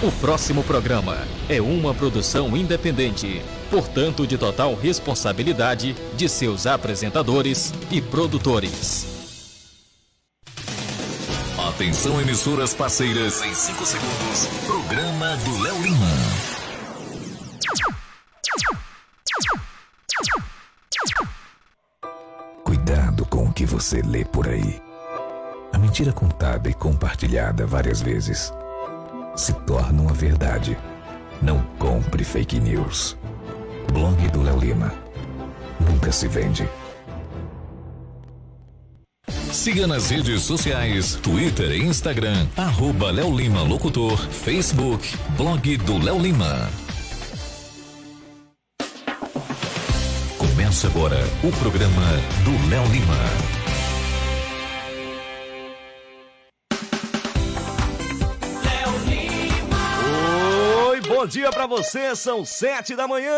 O próximo programa é uma produção independente, portanto, de total responsabilidade de seus apresentadores e produtores. Atenção, emissoras parceiras, em 5 segundos, programa do Léo Lima. Cuidado com o que você lê por aí. A mentira contada e compartilhada várias vezes se torna uma verdade. Não compre fake news. Blog do Léo Lima. Nunca se vende. Siga nas redes sociais, Twitter e Instagram, arroba Léo Lima Locutor, Facebook, blog do Léo Lima. Começa agora o programa do Léo Lima. Dia para você, são sete da manhã.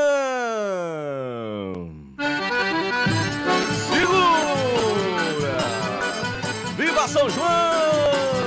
Segura! Viva São João!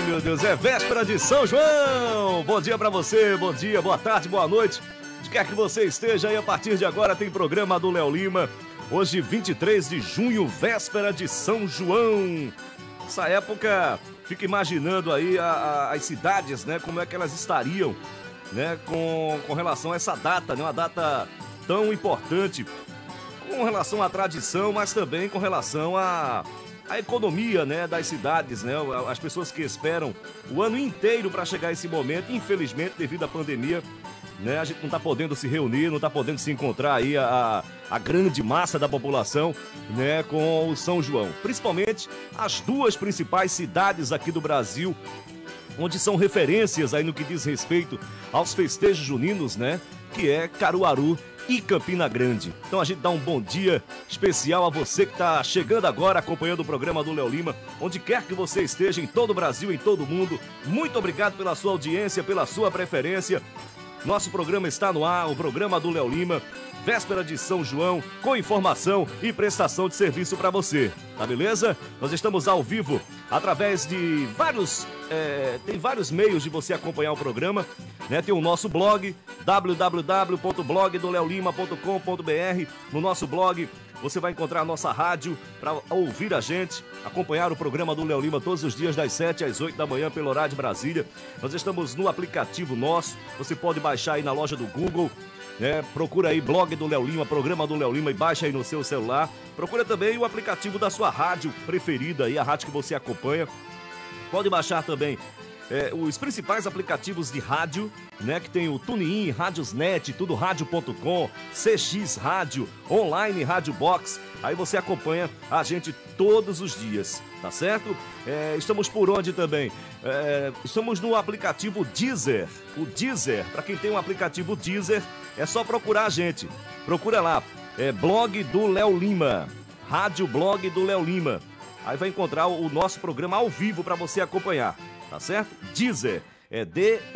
Ai, meu Deus, é véspera de São João! Bom dia pra você, bom dia, boa tarde, boa noite. De quer que você esteja aí, a partir de agora tem programa do Léo Lima. Hoje, 23 de junho, véspera de São João. Essa época, fica imaginando aí a- a- as cidades, né? Como é que elas estariam, né? Com, com relação a essa data, né? Uma data tão importante com relação à tradição, mas também com relação à, à economia né, das cidades, né? As pessoas que esperam o ano inteiro para chegar esse momento, infelizmente, devido à pandemia, né, a gente não está podendo se reunir, não está podendo se encontrar aí a, a grande massa da população né, com o São João. Principalmente as duas principais cidades aqui do Brasil, onde são referências aí no que diz respeito aos festejos juninos, né? Que é Caruaru e Campina Grande. Então a gente dá um bom dia especial a você que está chegando agora acompanhando o programa do Léo Lima, onde quer que você esteja, em todo o Brasil, em todo o mundo. Muito obrigado pela sua audiência, pela sua preferência. Nosso programa está no ar, o programa do Léo Lima, véspera de São João, com informação e prestação de serviço para você. Tá beleza? Nós estamos ao vivo através de vários. é, tem vários meios de você acompanhar o programa. Né? Tem o nosso blog, www.blogdoleolima.com.br. No nosso blog você vai encontrar a nossa rádio para ouvir a gente, acompanhar o programa do Léo Lima todos os dias das 7 às 8 da manhã pelo horário de Brasília. Nós estamos no aplicativo nosso, você pode baixar aí na loja do Google. Né? procura aí blog do Léo Lima, programa do Léo Lima e baixa aí no seu celular. Procura também o aplicativo da sua rádio preferida aí, a rádio que você acompanha. Pode baixar também é, os principais aplicativos de rádio, né? Que tem o TuneIn, Rádiosnet, tudo rádio.com, CX Rádio, online Rádio Box. Aí você acompanha a gente todos os dias, tá certo? É, estamos por onde também? É, estamos no aplicativo Deezer. O Deezer, para quem tem um aplicativo Deezer, é só procurar a gente. Procura lá, é blog do Léo Lima, Rádio Blog do Léo Lima. Aí vai encontrar o nosso programa ao vivo para você acompanhar, tá certo? Deezer, é D-E-E-Z-E-R.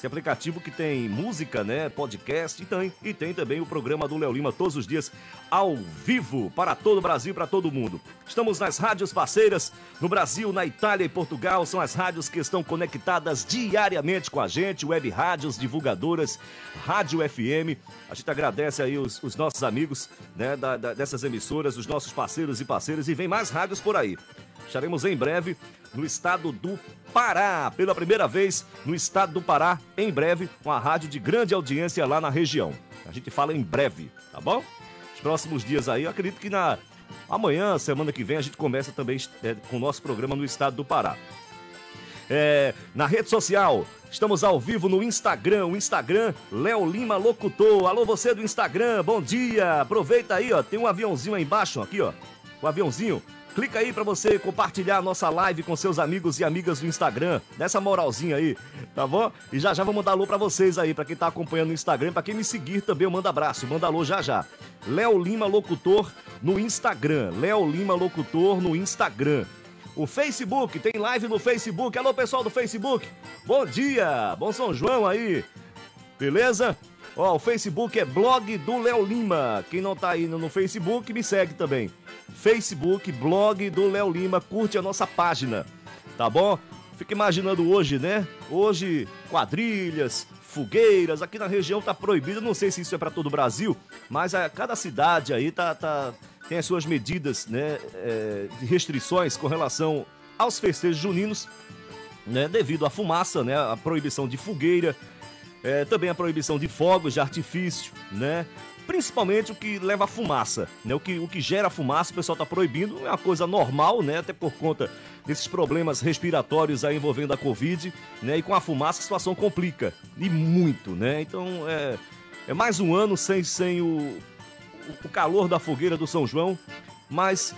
Esse aplicativo que tem música, né? Podcast e tem, e tem também o programa do Léo Lima todos os dias ao vivo para todo o Brasil, para todo mundo. Estamos nas rádios parceiras no Brasil, na Itália e Portugal. São as rádios que estão conectadas diariamente com a gente, web rádios, divulgadoras, Rádio FM. A gente agradece aí os, os nossos amigos né, da- da- dessas emissoras, os nossos parceiros e parceiras, e vem mais rádios por aí. Estaremos em breve no estado do Pará, pela primeira vez no estado do Pará, em breve, com a rádio de grande audiência lá na região. A gente fala em breve, tá bom? Os próximos dias aí, eu acredito que na amanhã, semana que vem, a gente começa também é, com o nosso programa no estado do Pará. É, na rede social, estamos ao vivo no Instagram, o Instagram Léo Lima Locutor. Alô, você do Instagram, bom dia. Aproveita aí, ó, tem um aviãozinho aí embaixo, aqui, ó. O aviãozinho. Clica aí para você compartilhar a nossa live com seus amigos e amigas do Instagram. Dessa moralzinha aí, tá bom? E já já vou mandar alô para vocês aí, para quem tá acompanhando no Instagram, para quem me seguir também, eu mando abraço, manda alô já já. Léo Lima Locutor no Instagram. Léo Lima Locutor no Instagram. O Facebook, tem live no Facebook. Alô, pessoal do Facebook. Bom dia, bom São João aí. Beleza? Ó, o Facebook é blog do Léo Lima. Quem não tá indo no Facebook, me segue também. Facebook, blog do Léo Lima, curte a nossa página, tá bom? Fica imaginando hoje, né? Hoje, quadrilhas, fogueiras, aqui na região tá proibido, não sei se isso é para todo o Brasil, mas a cada cidade aí tá, tá tem as suas medidas, né, é, de restrições com relação aos festejos juninos, né, devido à fumaça, né, a proibição de fogueira, é, também a proibição de fogos de artifício, né? Principalmente o que leva a fumaça, né? O que, o que gera fumaça, o pessoal está proibindo, é uma coisa normal, né? Até por conta desses problemas respiratórios aí envolvendo a Covid, né? E com a fumaça a situação complica, e muito, né? Então é, é mais um ano sem, sem o, o calor da fogueira do São João, mas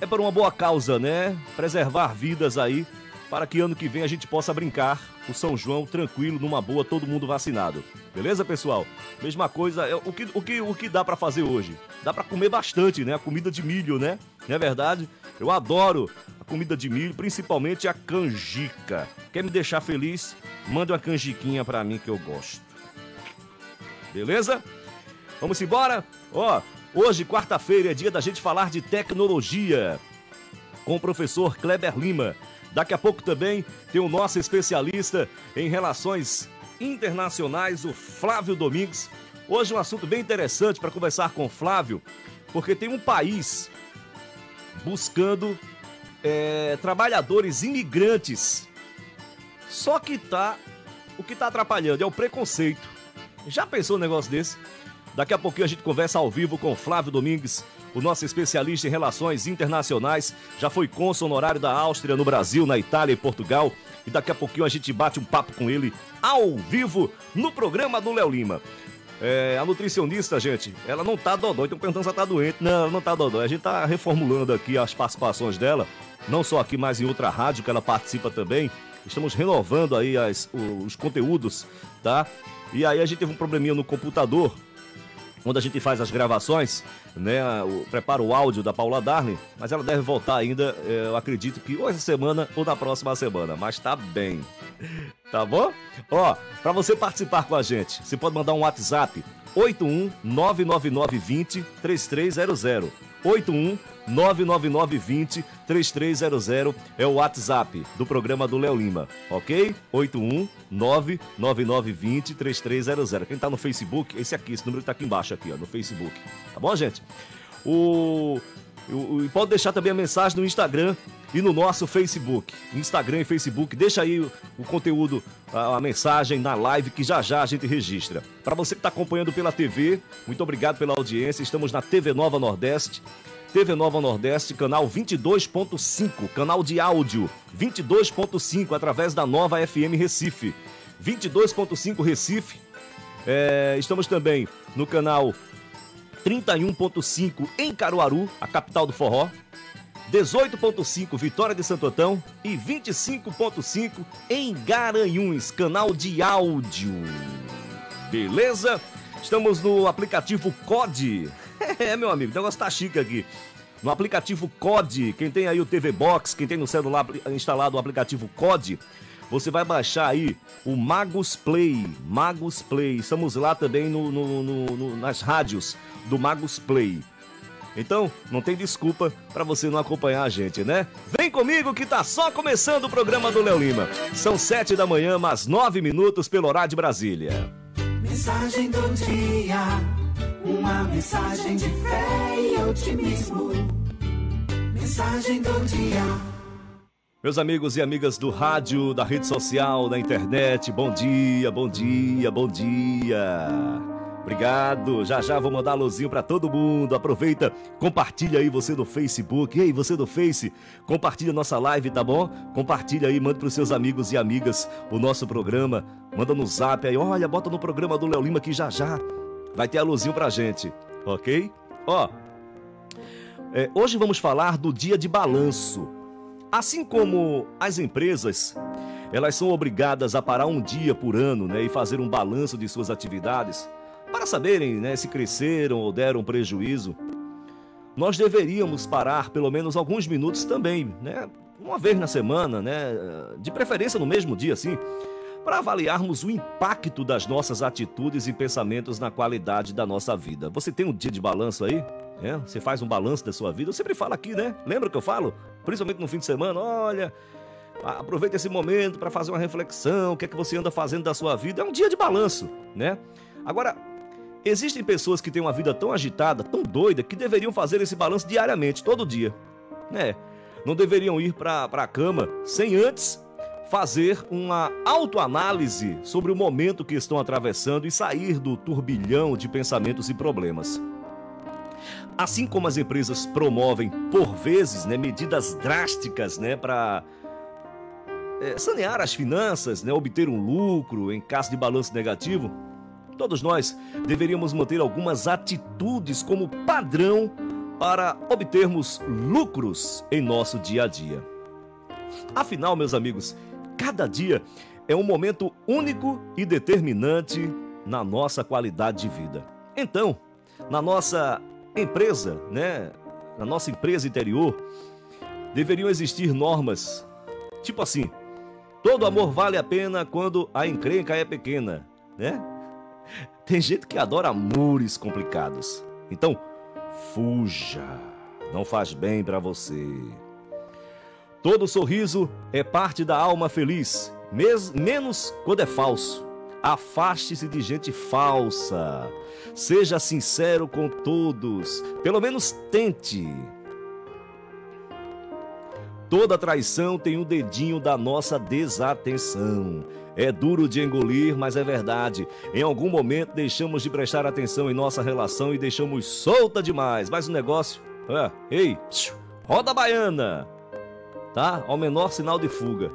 é por uma boa causa, né? Preservar vidas aí para que ano que vem a gente possa brincar o São João tranquilo, numa boa, todo mundo vacinado. Beleza, pessoal? Mesma coisa, é, o que, o que, o que dá para fazer hoje? Dá para comer bastante, né? A comida de milho, né? Não é verdade? Eu adoro a comida de milho, principalmente a canjica. Quer me deixar feliz? Manda uma canjiquinha para mim que eu gosto. Beleza? Vamos embora? Ó, hoje, quarta-feira, é dia da gente falar de tecnologia com o professor Kleber Lima. Daqui a pouco também tem o nosso especialista em relações internacionais, o Flávio Domingues. Hoje um assunto bem interessante para conversar com o Flávio, porque tem um país buscando é, trabalhadores imigrantes. Só que tá o que está atrapalhando é o preconceito. Já pensou um negócio desse? Daqui a pouquinho a gente conversa ao vivo com o Flávio Domingues, o nosso especialista em relações internacionais, já foi cônsul honorário da Áustria no Brasil, na Itália e Portugal. E daqui a pouquinho a gente bate um papo com ele ao vivo no programa do Léo Lima. É, a nutricionista, gente, ela não tá dodói, então perguntando se ela tá doente. Não, ela não tá dodói. A gente tá reformulando aqui as participações dela, não só aqui, mas em outra rádio que ela participa também. Estamos renovando aí as, os conteúdos, tá? E aí a gente teve um probleminha no computador, onde a gente faz as gravações, né? Prepara o áudio da Paula Darling, mas ela deve voltar ainda, é, eu acredito que ou essa semana ou na próxima semana, mas tá bem. Tá bom? Ó, para você participar com a gente, você pode mandar um WhatsApp 81 99920 3300. 81 99920 3300 é o WhatsApp do programa do Léo Lima, ok? 81 99920 3300. Quem tá no Facebook, esse aqui, esse número tá aqui embaixo aqui, ó, no Facebook. Tá bom, gente? O e pode deixar também a mensagem no Instagram e no nosso Facebook. Instagram e Facebook, deixa aí o, o conteúdo, a, a, mensagem na live que já já a gente registra. Para você que está acompanhando pela TV, muito obrigado pela audiência. Estamos na TV Nova Nordeste. TV Nova Nordeste, canal 22.5, canal de áudio 22.5, através da Nova FM Recife. 22.5 Recife. É, estamos também no canal 31.5 em Caruaru, a capital do forró. 18.5 Vitória de Santo Antão e 25.5 em Garanhuns, canal de áudio. Beleza? Estamos no aplicativo COD. é, meu amigo, o negócio tá chique aqui. No aplicativo COD, quem tem aí o TV Box, quem tem no celular instalado o aplicativo COD, você vai baixar aí o Magos Play. Magos Play. Estamos lá também no, no, no, nas rádios do Magos Play. Então, não tem desculpa para você não acompanhar a gente, né? Vem comigo que tá só começando o programa do Léo Lima. São sete da manhã, mais nove minutos pelo horário de Brasília. Mensagem do dia, uma mensagem de fé e otimismo. Mensagem do dia. Meus amigos e amigas do rádio, da rede social, da internet, bom dia, bom dia, bom dia. Obrigado. Já já vou mandar luzinho para todo mundo. Aproveita, compartilha aí você do Facebook. Ei, você do Face, compartilha nossa live, tá bom? Compartilha aí, manda pros seus amigos e amigas o nosso programa. Manda no Zap aí. Olha, bota no programa do Léo Lima que já já vai ter a luzinho pra gente, OK? Ó, É, hoje vamos falar do dia de balanço. Assim como as empresas, elas são obrigadas a parar um dia por ano né, e fazer um balanço de suas atividades para saberem né, se cresceram ou deram prejuízo. Nós deveríamos parar pelo menos alguns minutos também, né? Uma vez na semana, né? De preferência no mesmo dia, assim, para avaliarmos o impacto das nossas atitudes e pensamentos na qualidade da nossa vida. Você tem um dia de balanço aí? É, você faz um balanço da sua vida? Eu sempre falo aqui, né? Lembra que eu falo? Principalmente no fim de semana, olha, aproveita esse momento para fazer uma reflexão, o que é que você anda fazendo da sua vida? É um dia de balanço, né? Agora, existem pessoas que têm uma vida tão agitada, tão doida, que deveriam fazer esse balanço diariamente, todo dia. né? não deveriam ir para a cama sem antes fazer uma autoanálise sobre o momento que estão atravessando e sair do turbilhão de pensamentos e problemas. Assim como as empresas promovem, por vezes, né, medidas drásticas né, para é, sanear as finanças, né, obter um lucro em caso de balanço negativo, todos nós deveríamos manter algumas atitudes como padrão para obtermos lucros em nosso dia a dia. Afinal, meus amigos, cada dia é um momento único e determinante na nossa qualidade de vida. Então, na nossa empresa, né, na nossa empresa interior, deveriam existir normas, tipo assim: todo amor vale a pena quando a encrenca é pequena, né? Tem gente que adora amores complicados. Então, fuja. Não faz bem para você. Todo sorriso é parte da alma feliz, menos quando é falso. Afaste-se de gente falsa. Seja sincero com todos. Pelo menos tente. Toda traição tem um dedinho da nossa desatenção. É duro de engolir, mas é verdade. Em algum momento deixamos de prestar atenção em nossa relação e deixamos solta demais. Mas o negócio. É, ei, roda baiana! Tá? Ao menor sinal de fuga.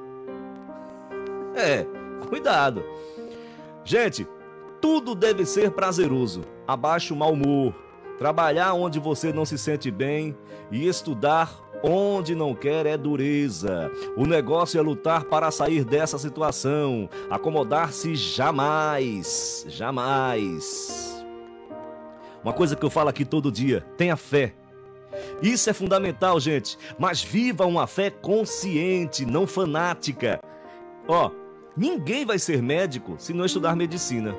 É, cuidado. Gente, tudo deve ser prazeroso. Abaixe o mau humor, trabalhar onde você não se sente bem e estudar onde não quer é dureza. O negócio é lutar para sair dessa situação. Acomodar-se jamais, jamais. Uma coisa que eu falo aqui todo dia: tenha fé. Isso é fundamental, gente. Mas viva uma fé consciente, não fanática. Ó, Ninguém vai ser médico se não estudar medicina.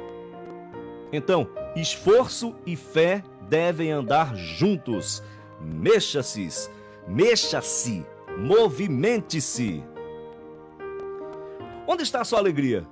Então, esforço e fé devem andar juntos. Mexa-se, mexa-se, movimente-se. Onde está a sua alegria?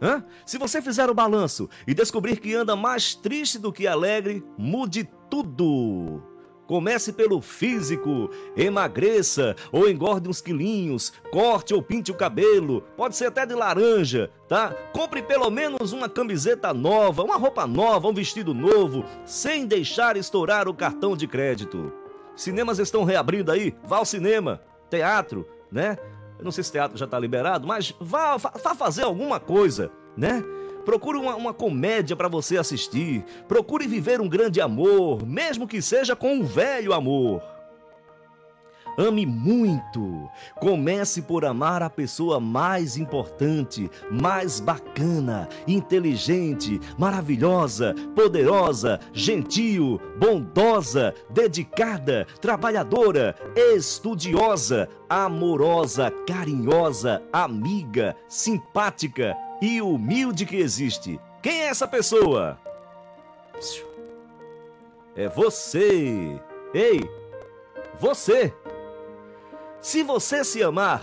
Hã? Se você fizer o balanço e descobrir que anda mais triste do que alegre, mude tudo. Comece pelo físico, emagreça ou engorde uns quilinhos, corte ou pinte o cabelo, pode ser até de laranja, tá? Compre pelo menos uma camiseta nova, uma roupa nova, um vestido novo, sem deixar estourar o cartão de crédito. Cinemas estão reabrindo aí, vá ao cinema, teatro, né? Eu não sei se teatro já está liberado, mas vá, fazer alguma coisa, né? Procure uma, uma comédia para você assistir. Procure viver um grande amor, mesmo que seja com um velho amor. Ame muito. Comece por amar a pessoa mais importante, mais bacana, inteligente, maravilhosa, poderosa, gentil, bondosa, dedicada, trabalhadora, estudiosa, amorosa, carinhosa, amiga, simpática e humilde que existe. Quem é essa pessoa? É você. Ei, você. Se você se amar,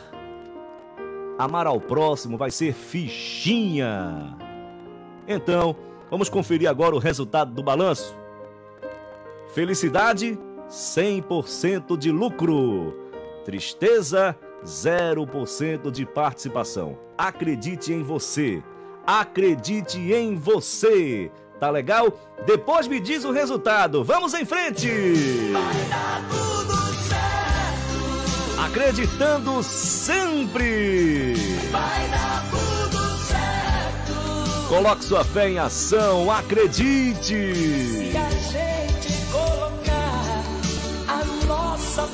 amar ao próximo vai ser fichinha. Então, vamos conferir agora o resultado do balanço. Felicidade, 100% de lucro. Tristeza, 0% de participação. Acredite em você. Acredite em você. Tá legal? Depois me diz o resultado. Vamos em frente! Vai dar tudo acreditando sempre. Vai dar tudo certo. Coloque sua fé em ação, acredite. Se a gente colocar a nossa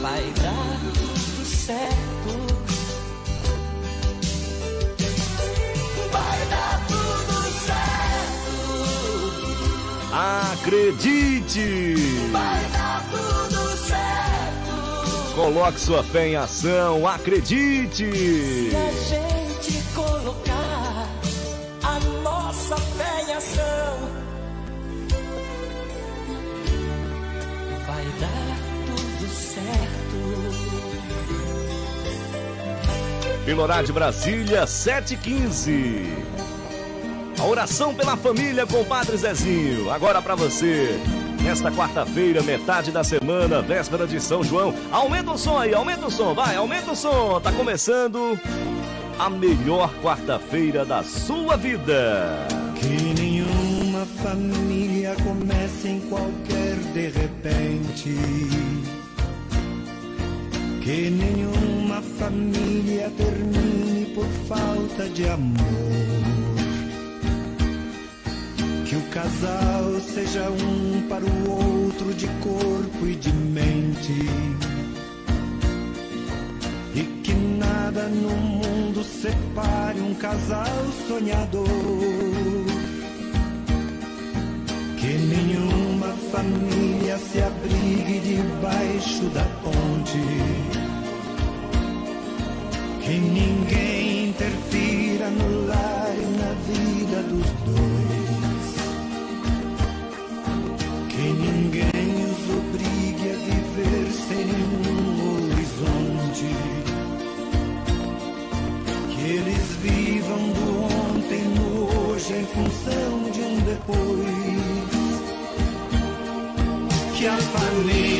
vai dar tudo certo. Acredite! Vai dar tudo certo. Coloque sua fé em ação, acredite! Se a gente colocar a nossa fé em ação, vai dar tudo certo. Pelo horário de Brasília, 7h15. A oração pela família com o Padre Zezinho. Agora pra você. Nesta quarta-feira, metade da semana, véspera de São João. Aumenta o som aí, aumenta o som, vai, aumenta o som. Tá começando a melhor quarta-feira da sua vida. Que nenhuma família comece em qualquer de repente. Que nenhuma família termine por falta de amor. Casal seja um para o outro de corpo e de mente. E que nada no mundo separe um casal sonhador. Que nenhuma família se abrigue debaixo da ponte. Que ninguém interfira no lar e na vida dos dois. Ninguém os obrigue a viver sem nenhum horizonte. Que eles vivam do ontem no hoje em função de um depois. Que a família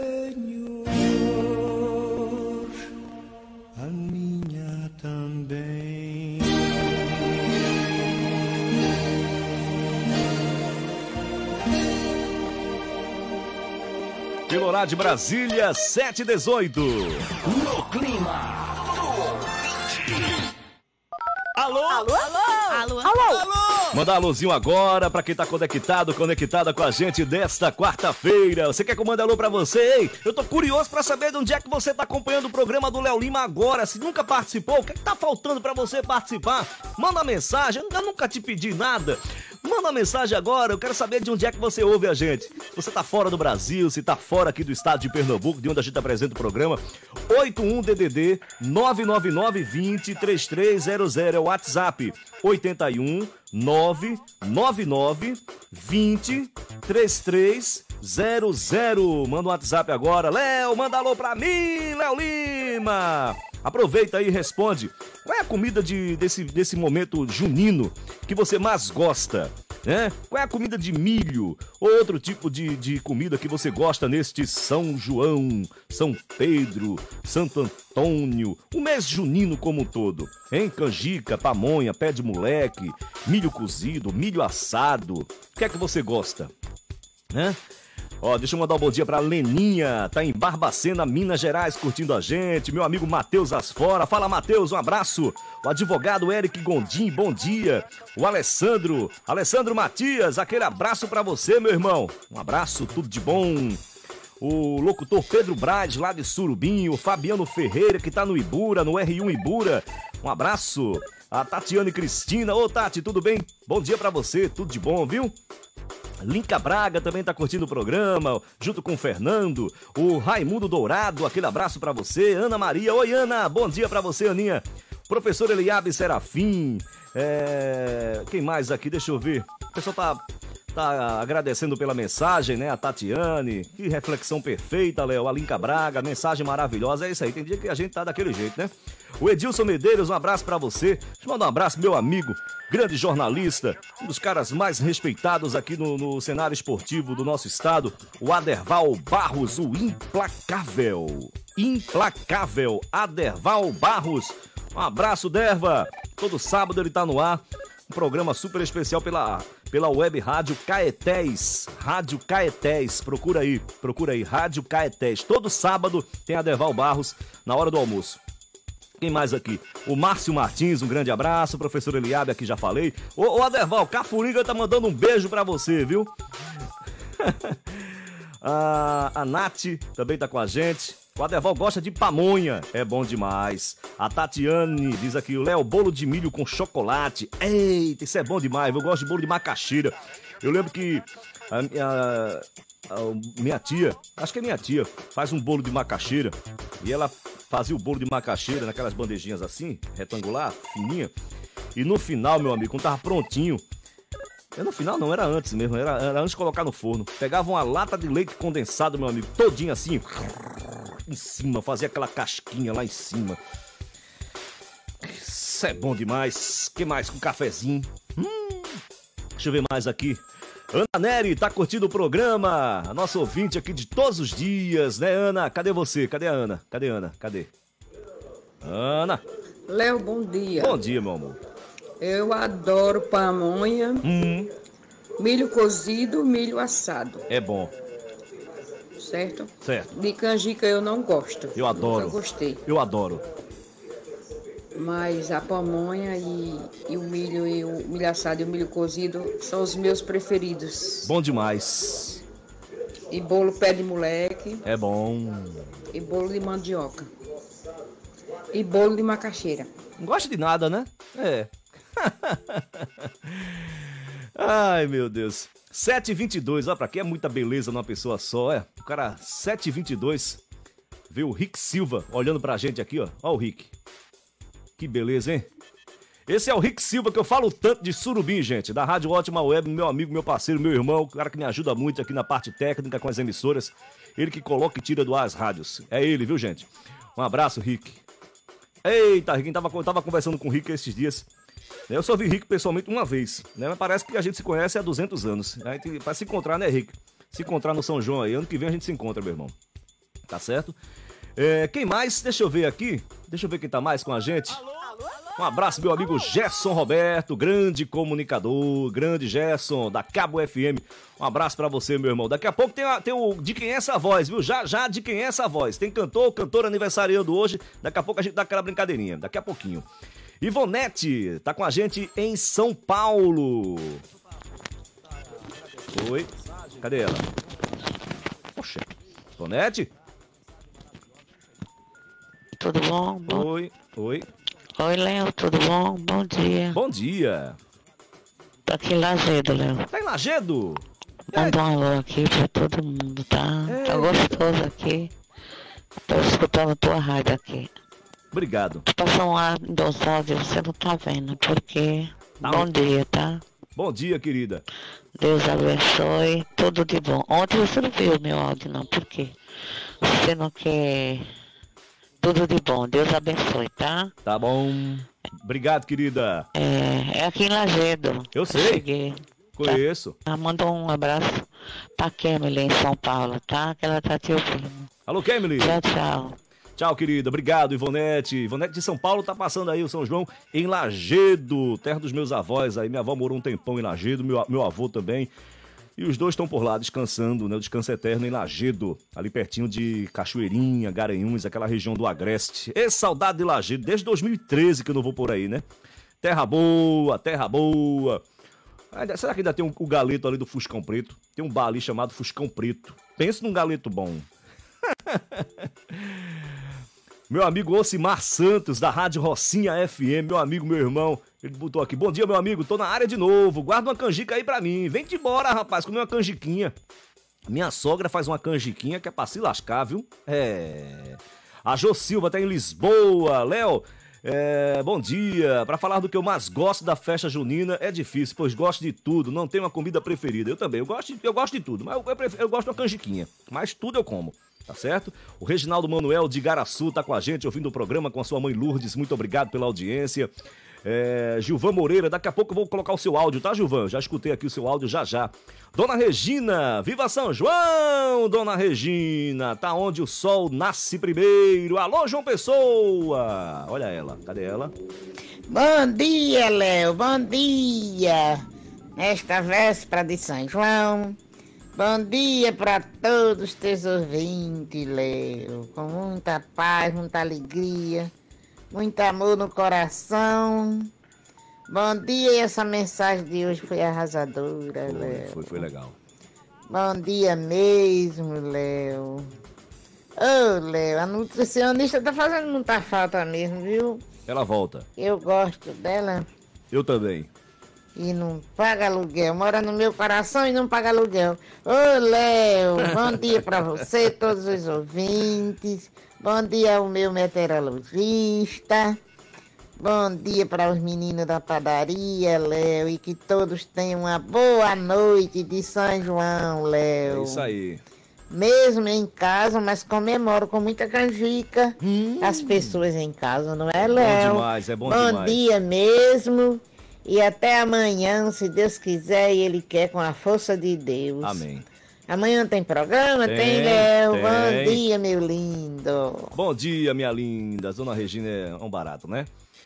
Horário de Brasília, 7h18. No clima. Alô? Alô? Alô? Alô? Mandar um alôzinho agora pra quem tá conectado, conectada com a gente desta quarta-feira. Você quer que eu mande alô pra você? Ei, eu tô curioso pra saber de onde é que você tá acompanhando o programa do Léo Lima agora. Se nunca participou, o que, é que tá faltando pra você participar? Manda mensagem, eu nunca te pedi nada. Manda uma mensagem agora, eu quero saber de onde é que você ouve a gente. Se você tá fora do Brasil, se tá fora aqui do estado de Pernambuco, de onde a gente apresenta o programa, 81DDD 999 20 3300 é o WhatsApp. 81 999 20 3300. Manda um WhatsApp agora. Léo, manda alô pra mim, Léo Lima. Aproveita aí e responde. Qual é a comida de, desse, desse momento junino que você mais gosta? Né? Qual é a comida de milho ou outro tipo de, de comida que você gosta neste São João, São Pedro, Santo Antônio, o mês junino como um todo? Hein? Canjica, pamonha, pé de moleque, milho cozido, milho assado. O que é que você gosta? Né? Ó, deixa eu mandar um bom dia pra Leninha, tá em Barbacena, Minas Gerais, curtindo a gente. Meu amigo Matheus Asfora. Fala, Matheus, um abraço. O advogado Eric Gondim, bom dia. O Alessandro, Alessandro Matias, aquele abraço pra você, meu irmão. Um abraço, tudo de bom. O locutor Pedro Braz, lá de Surubim. O Fabiano Ferreira, que tá no Ibura, no R1 Ibura. Um abraço. A Tatiane Cristina. Ô, Tati, tudo bem? Bom dia pra você, tudo de bom, viu? Linca Braga também tá curtindo o programa, junto com o Fernando, o Raimundo Dourado, aquele abraço para você, Ana Maria, oi Ana, bom dia para você, Aninha. Professor Eliabe Serafim, é... quem mais aqui, deixa eu ver, o pessoal tá, tá agradecendo pela mensagem, né, a Tatiane, que reflexão perfeita, Léo, a Linca Braga, mensagem maravilhosa, é isso aí, tem dia que a gente tá daquele jeito, né? O Edilson Medeiros, um abraço para você. Eu mandar um abraço, meu amigo, grande jornalista, um dos caras mais respeitados aqui no, no cenário esportivo do nosso estado, o Aderval Barros, o implacável. Implacável, Aderval Barros. Um abraço, Derva. Todo sábado ele tá no ar. Um programa super especial pela, pela web Rádio Caetés. Rádio Caetés, procura aí, procura aí, Rádio Caetés. Todo sábado tem Aderval Barros na hora do almoço. Quem mais aqui? O Márcio Martins, um grande abraço. Professor Eliabe, aqui já falei. Ô, ô Aderval, Cafuriga tá mandando um beijo pra você, viu? a, a Nath também tá com a gente. O Aderval gosta de pamonha, é bom demais. A Tatiane diz aqui, o Léo, bolo de milho com chocolate. Eita, isso é bom demais, eu gosto de bolo de macaxeira. Eu lembro que a, a, a, minha tia, acho que é minha tia, faz um bolo de macaxeira e ela fazia o bolo de macaxeira naquelas bandejinhas assim, retangular, fininha. E no final, meu amigo, quando tava prontinho, é no final não, era antes mesmo, era, era antes de colocar no forno. Pegava uma lata de leite condensado, meu amigo, todinho assim, em cima, fazia aquela casquinha lá em cima. Isso é bom demais. que mais? Com cafezinho. Hum. Deixa eu ver mais aqui. Ana Neri tá curtindo o programa. A nossa ouvinte aqui de todos os dias, né, Ana? Cadê você? Cadê a Ana? Cadê a Ana? Cadê? Ana. Léo, bom dia. Bom dia, meu amor. Eu adoro pamonha, hum. milho cozido, milho assado. É bom. Certo? Certo. De canjica eu não gosto. Eu adoro. Nunca gostei. Eu adoro. Mas a pamonha e, e, o milho e o milho assado e o milho cozido são os meus preferidos. Bom demais. E bolo pé de moleque. É bom. E bolo de mandioca. E bolo de macaxeira. Não gosta de nada, né? É. Ai, meu Deus. 722, ó, pra que é muita beleza numa pessoa só, é? O cara 722 vê o Rick Silva olhando pra gente aqui, ó. Ó o Rick. Que beleza, hein? Esse é o Rick Silva, que eu falo tanto de surubim, gente, da Rádio Ótima Web, meu amigo, meu parceiro, meu irmão, o cara que me ajuda muito aqui na parte técnica com as emissoras. Ele que coloca e tira do ar as rádios. É ele, viu, gente? Um abraço, Rick. Eita, Rick, tava, tava conversando com o Rick esses dias. Eu só vi Rick pessoalmente uma vez, né? Mas parece que a gente se conhece há 200 anos. Né? Pra se encontrar, né, Rick? Se encontrar no São João aí, ano que vem a gente se encontra, meu irmão. Tá certo? É, quem mais? Deixa eu ver aqui. Deixa eu ver quem tá mais com a gente. Um abraço, meu amigo Gerson Roberto, grande comunicador, grande Gerson, da Cabo FM. Um abraço para você, meu irmão. Daqui a pouco tem, a, tem o De Quem é essa voz, viu? Já, já de quem é essa voz. Tem cantor, cantor aniversariando hoje. Daqui a pouco a gente dá aquela brincadeirinha. Daqui a pouquinho. Ivonete tá com a gente em São Paulo. Oi. Cadê ela? Poxa. Ivonete? Tudo bom? bom? Oi, oi. Oi, Léo, tudo bom? Bom dia. Bom dia. Tô aqui em Lagedo, Léo. Tá em Lagedo? Manda um alô aqui pra todo mundo, tá? É. Tá gostoso aqui. Tô escutando tua rádio aqui. Obrigado. Passou um ar dosado e você não tá vendo, porque. Tá bom dia, tá? Bom dia, querida. Deus abençoe, tudo de bom. Ontem você não viu o meu áudio, não, por quê? Você não quer tudo de bom. Deus abençoe, tá? Tá bom. Obrigado, querida. É, é aqui em Lagedo. Eu sei. Eu cheguei. Conheço. Tá? Manda um abraço pra Kemily em São Paulo, tá? Que ela tá te ouvindo. Alô, Kemily. Tchau, tchau. Tchau, querida. Obrigado, Ivonete. Ivonete de São Paulo tá passando aí o São João em Lagedo, terra dos meus avós aí. Minha avó morou um tempão em Lagedo, meu, meu avô também. E os dois estão por lá descansando, né? O descanso eterno em Lagedo, ali pertinho de Cachoeirinha, Garanhuns, aquela região do Agreste. E saudade de Lagedo, desde 2013 que eu não vou por aí, né? Terra boa, terra boa. Será que ainda tem um, o galeto ali do Fuscão Preto? Tem um bar ali chamado Fuscão Preto. Pensa num galeto bom. meu amigo Ocimar Santos, da Rádio Rocinha FM, meu amigo, meu irmão. Ele botou aqui, bom dia, meu amigo, tô na área de novo, guarda uma canjica aí pra mim. Vem-te embora, rapaz, comer uma canjiquinha. Minha sogra faz uma canjiquinha que é pra se lascar, viu? É. A Jô Silva tá em Lisboa. Léo, é, bom dia. Para falar do que eu mais gosto da festa junina é difícil, pois gosto de tudo, não tenho uma comida preferida. Eu também, eu gosto, de, eu gosto de tudo, mas eu, eu, prefiro, eu gosto de uma canjiquinha. Mas tudo eu como, tá certo? O Reginaldo Manuel de Garaçu tá com a gente ouvindo o programa com a sua mãe Lourdes. Muito obrigado pela audiência. É, Gilvan Moreira, daqui a pouco eu vou colocar o seu áudio, tá, Gilvan? Já escutei aqui o seu áudio já já. Dona Regina, viva São João, Dona Regina, tá onde o sol nasce primeiro. Alô, João Pessoa! Olha ela, cadê ela? Bom dia, Léo, bom dia. Nesta véspera de São João, bom dia para todos os teus ouvintes, Léo. Com muita paz, muita alegria muito amor no coração. Bom dia, e essa mensagem de hoje foi arrasadora, Foi, Léo. foi, foi legal. Bom dia mesmo, Léo. Ô, Léo, a nutricionista tá fazendo muita falta mesmo, viu? Ela volta. Eu gosto dela Eu também. E não paga aluguel. Mora no meu coração e não paga aluguel. Ô, Léo, bom dia pra você, todos os ouvintes. Bom dia ao meu meteorologista. Bom dia para os meninos da padaria, Léo. E que todos tenham uma boa noite de São João, É Léo. isso aí. Mesmo em casa, mas comemoro com muita canjica as pessoas em casa, não é, Léo? demais, é bom Bom demais. dia mesmo. E até amanhã, se Deus quiser e Ele quer, com a força de Deus. Amém. Amanhã tem programa? Tem, Tem, Léo? Bom dia, meu lindo. Bom dia, minha linda. Dona Regina é um barato, né?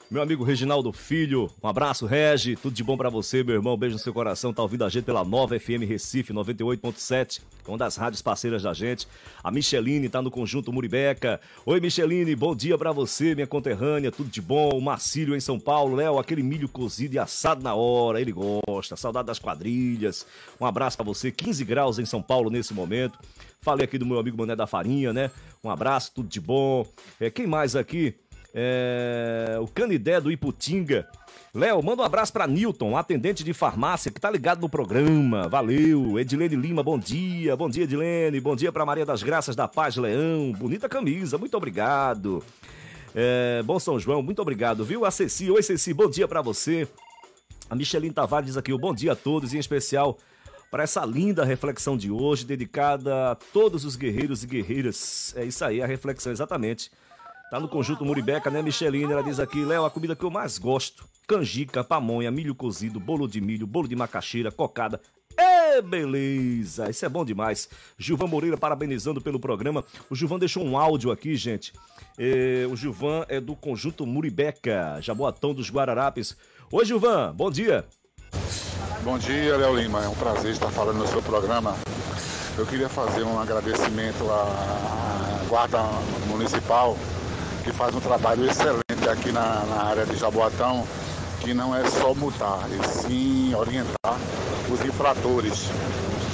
Meu amigo Reginaldo Filho, um abraço, Regi. Tudo de bom pra você, meu irmão. Beijo no seu coração. Tá ouvindo a gente pela Nova FM Recife 98.7, uma das rádios parceiras da gente. A Micheline tá no conjunto Muribeca. Oi, Micheline, bom dia pra você, minha conterrânea. Tudo de bom. O Marcílio em São Paulo. Léo, aquele milho cozido e assado na hora. Ele gosta. Saudade das quadrilhas. Um abraço pra você. 15 graus em São Paulo nesse momento. Falei aqui do meu amigo Mané da Farinha, né? Um abraço, tudo de bom. É, quem mais aqui? É, o Canidé do Iputinga. Léo, manda um abraço pra Newton, atendente de farmácia, que tá ligado no programa. Valeu. Edilene Lima, bom dia. Bom dia, Edilene. Bom dia pra Maria das Graças da Paz Leão. Bonita camisa, muito obrigado. É, bom São João, muito obrigado, viu? A Ceci, oi Ceci, bom dia pra você. A Micheline Tavares diz aqui, o bom dia a todos, em especial para essa linda reflexão de hoje, dedicada a todos os guerreiros e guerreiras. É isso aí, a reflexão, exatamente. Tá no conjunto Muribeca, né, Micheline? Ela diz aqui, Léo, a comida que eu mais gosto: canjica, pamonha, milho cozido, bolo de milho, bolo de macaxeira, cocada. É beleza! Isso é bom demais. Gilvan Moreira parabenizando pelo programa. O Gilvan deixou um áudio aqui, gente. É, o Gilvan é do conjunto Muribeca, Jaboatão dos Guararapes. Oi, Gilvan, bom dia. Bom dia, Léo Lima. É um prazer estar falando no seu programa. Eu queria fazer um agradecimento à Guarda Municipal, que faz um trabalho excelente aqui na, na área de Jaboatão, que não é só multar, e sim orientar os infratores.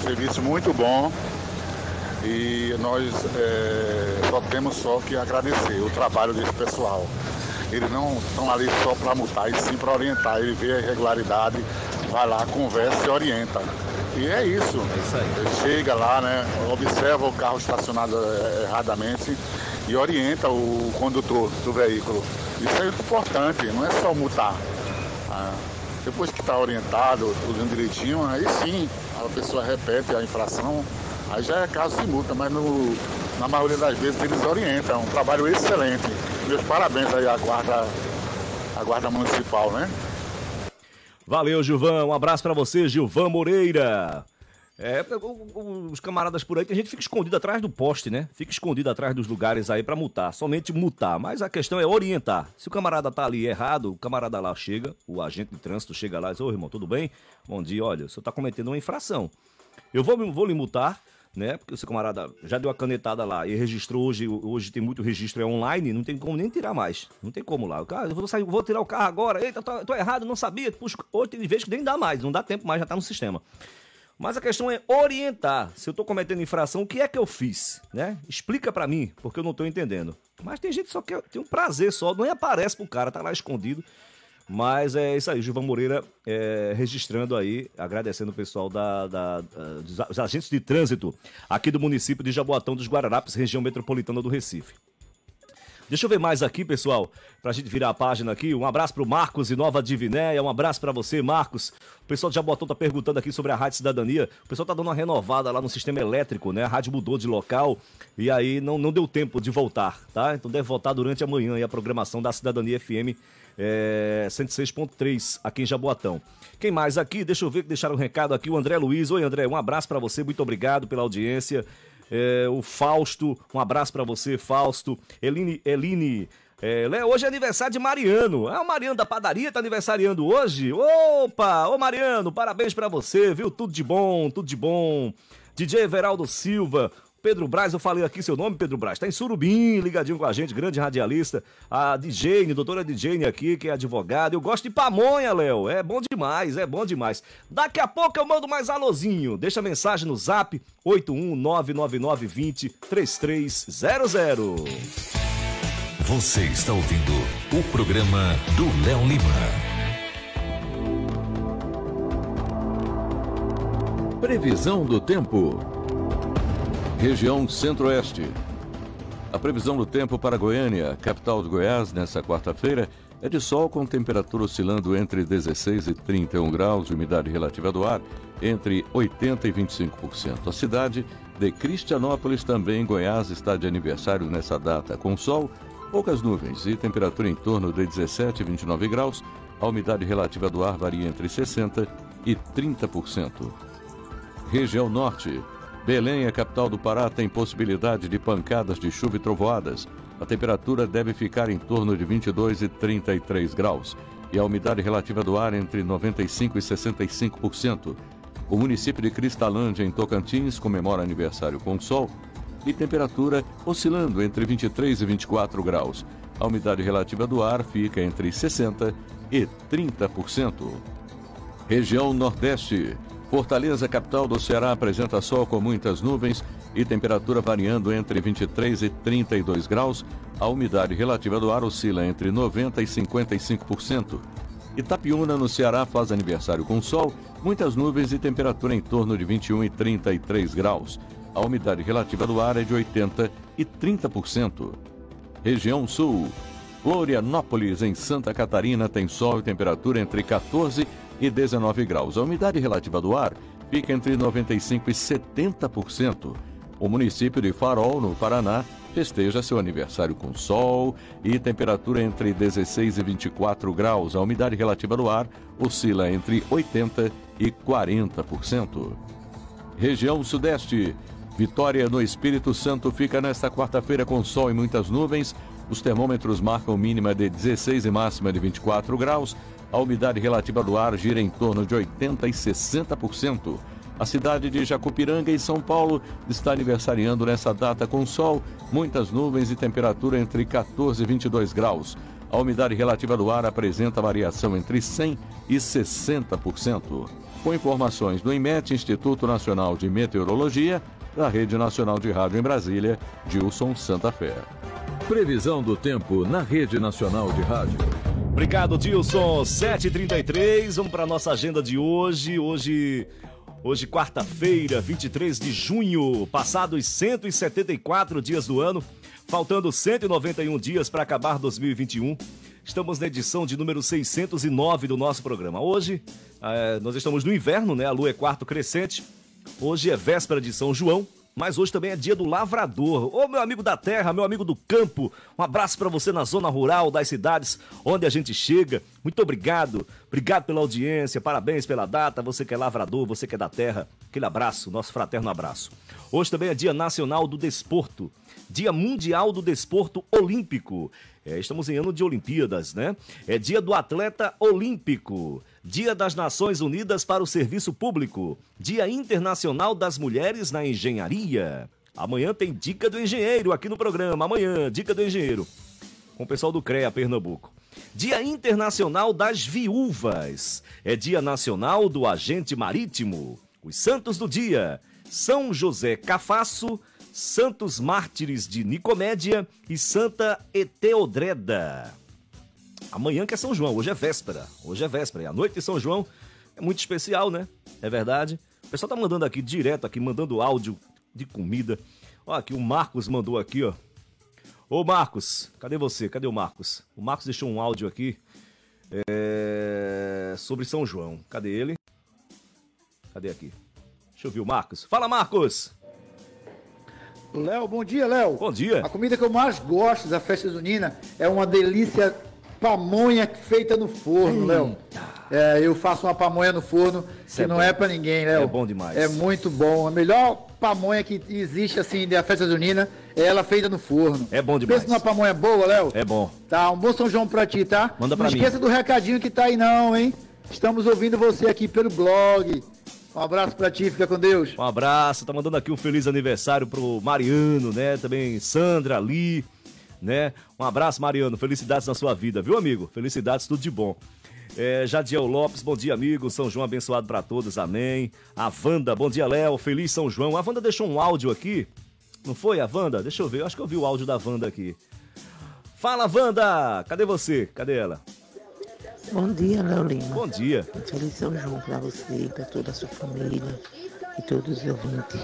Serviço muito bom e nós é, só temos só que agradecer o trabalho desse pessoal. Eles não estão ali só para multar, e sim para orientar. Ele vê a irregularidade, vai lá, conversa e orienta. E é isso. Ele chega lá, né, observa o carro estacionado eh, erradamente e orienta o condutor do veículo. Isso é importante, não é só multar. Ah, depois que está orientado, tudo direitinho, aí sim a pessoa repete a infração, aí já é caso de multa, mas no- na maioria das vezes eles orientam. É um trabalho excelente. Meus parabéns aí à guarda, à guarda municipal, né? Valeu, Gilvan. Um abraço pra você, Gilvan Moreira. É, os camaradas por aí, tem gente fica escondido atrás do poste, né? Fica escondido atrás dos lugares aí pra multar, somente multar. Mas a questão é orientar. Se o camarada tá ali errado, o camarada lá chega, o agente de trânsito chega lá e diz: Ô irmão, tudo bem? Bom dia, olha, o senhor tá cometendo uma infração. Eu vou, vou lhe multar, né? Porque o seu camarada já deu a canetada lá e registrou hoje, hoje tem muito registro é online, não tem como nem tirar mais. Não tem como lá. O cara, eu vou, sair, vou tirar o carro agora, eita, tô, tô errado, não sabia. Puxa, hoje tem que nem dá mais, não dá tempo mais, já tá no sistema. Mas a questão é orientar. Se eu tô cometendo infração, o que é que eu fiz, né? Explica pra mim, porque eu não tô entendendo. Mas tem gente só que tem um prazer só, não aparece pro cara, tá lá escondido. Mas é isso aí, Gilvan Moreira é, registrando aí, agradecendo o pessoal da, da, da, dos agentes de trânsito aqui do município de Jaboatão dos Guararapes, região metropolitana do Recife. Deixa eu ver mais aqui, pessoal, pra gente virar a página aqui. Um abraço pro Marcos e Nova Divinéia. Um abraço para você, Marcos. O pessoal de Jabotão tá perguntando aqui sobre a Rádio Cidadania. O pessoal tá dando uma renovada lá no sistema elétrico, né? A rádio mudou de local e aí não, não deu tempo de voltar, tá? Então deve voltar durante a manhã aí a programação da Cidadania FM é, 106.3 aqui em Jaboatão. Quem mais aqui? Deixa eu ver que deixaram um recado aqui. O André Luiz. Oi, André. Um abraço para você. Muito obrigado pela audiência é, o Fausto, um abraço para você, Fausto. Eline, Eline é, hoje é aniversário de Mariano. É o Mariano da padaria tá aniversariando hoje. Opa! Ô Mariano, parabéns para você, viu? Tudo de bom, tudo de bom. DJ Everaldo Silva, Pedro Braz, eu falei aqui seu nome, Pedro Braz, tá em Surubim, ligadinho com a gente, grande radialista. A DJ, doutora DJ aqui, que é advogada. Eu gosto de pamonha, Léo. É bom demais, é bom demais. Daqui a pouco eu mando mais alôzinho. Deixa mensagem no zap 81999203300. Você está ouvindo o programa do Léo Lima. Previsão do tempo. Região Centro-Oeste. A previsão do tempo para Goiânia, capital de Goiás, nesta quarta-feira, é de sol com temperatura oscilando entre 16 e 31 graus de umidade relativa do ar, entre 80 e 25%. A cidade de Cristianópolis, também em Goiás, está de aniversário nessa data, com sol, poucas nuvens e temperatura em torno de 17 e 29 graus. A umidade relativa do ar varia entre 60 e 30%. Região Norte. Belém, a capital do Pará, tem possibilidade de pancadas de chuva e trovoadas. A temperatura deve ficar em torno de 22 e 33 graus e a umidade relativa do ar entre 95 e 65%. O município de Cristalândia, em Tocantins, comemora aniversário com sol e temperatura oscilando entre 23 e 24 graus. A umidade relativa do ar fica entre 60 e 30%. Região Nordeste. Fortaleza, capital do Ceará, apresenta sol com muitas nuvens e temperatura variando entre 23 e 32 graus. A umidade relativa do ar oscila entre 90 e 55%. Itapiúna, no Ceará, faz aniversário com sol, muitas nuvens e temperatura em torno de 21 e 33 graus. A umidade relativa do ar é de 80 e 30%. Região Sul. Florianópolis, em Santa Catarina, tem sol e temperatura entre 14 e e 19 graus. A umidade relativa do ar fica entre 95% e 70%. O município de Farol, no Paraná, festeja seu aniversário com sol e temperatura entre 16 e 24 graus. A umidade relativa do ar oscila entre 80% e 40%. Região Sudeste. Vitória no Espírito Santo fica nesta quarta-feira com sol e muitas nuvens. Os termômetros marcam mínima de 16 e máxima de 24 graus. A umidade relativa do ar gira em torno de 80% e 60%. A cidade de Jacupiranga, em São Paulo, está aniversariando nessa data com sol, muitas nuvens e temperatura entre 14 e 22 graus. A umidade relativa do ar apresenta variação entre 100% e 60%. Com informações do IMET, Instituto Nacional de Meteorologia, da Rede Nacional de Rádio em Brasília, Gilson Santa Fé. Previsão do tempo na Rede Nacional de Rádio. Obrigado, Dilson. 7h33, vamos para nossa agenda de hoje. Hoje, hoje quarta-feira, 23 de junho, passados 174 dias do ano, faltando 191 dias para acabar 2021. Estamos na edição de número 609 do nosso programa. Hoje, é, nós estamos no inverno, né? A lua é quarto crescente. Hoje é véspera de São João, mas hoje também é dia do lavrador. Ô meu amigo da terra, meu amigo do campo, um abraço para você na zona rural das cidades onde a gente chega. Muito obrigado. Obrigado pela audiência, parabéns pela data. Você que é lavrador, você que é da terra, aquele abraço, nosso fraterno abraço. Hoje também é Dia Nacional do Desporto, Dia Mundial do Desporto Olímpico. É, estamos em ano de Olimpíadas, né? É Dia do Atleta Olímpico. Dia das Nações Unidas para o Serviço Público, Dia Internacional das Mulheres na Engenharia. Amanhã tem Dica do Engenheiro aqui no programa. Amanhã, Dica do Engenheiro. Com o pessoal do CREA Pernambuco. Dia Internacional das Viúvas. É Dia Nacional do Agente Marítimo. Os Santos do Dia. São José Cafasso, Santos Mártires de Nicomédia e Santa Eteodreda. Amanhã que é São João, hoje é véspera. Hoje é véspera. E a noite de São João é muito especial, né? É verdade. O pessoal tá mandando aqui direto aqui, mandando áudio de comida. Ó, aqui o Marcos mandou aqui, ó. Ô Marcos, cadê você? Cadê o Marcos? O Marcos deixou um áudio aqui é... sobre São João. Cadê ele? Cadê aqui? Deixa eu ver o Marcos. Fala, Marcos! Léo, bom dia, Léo. Bom dia. A comida que eu mais gosto da festa junina é uma delícia pamonha feita no forno, Léo. É, eu faço uma pamonha no forno que é não bom. é pra ninguém, Léo. É bom demais. É muito bom. A melhor pamonha que existe, assim, da festa junina é ela feita no forno. É bom demais. Pensa numa pamonha boa, Léo. É bom. Tá, um bom São João pra ti, tá? Manda pra não mim. esqueça do recadinho que tá aí não, hein? Estamos ouvindo você aqui pelo blog. Um abraço pra ti, fica com Deus. Um abraço, tá mandando aqui um feliz aniversário pro Mariano, né? Também Sandra, Ali, né? Um abraço, Mariano. Felicidades na sua vida, viu, amigo? Felicidades, tudo de bom. É, Jadiel Lopes, bom dia, amigo. São João abençoado pra todos, amém. A Wanda, bom dia, Léo. Feliz São João. A Wanda deixou um áudio aqui. Não foi a Wanda? Deixa eu ver. Eu acho que eu vi o áudio da Wanda aqui. Fala, Wanda! Cadê você? Cadê ela? Bom dia, Léo Lima. Bom dia. Feliz São João para você, para toda a sua família e todos os ouvintes.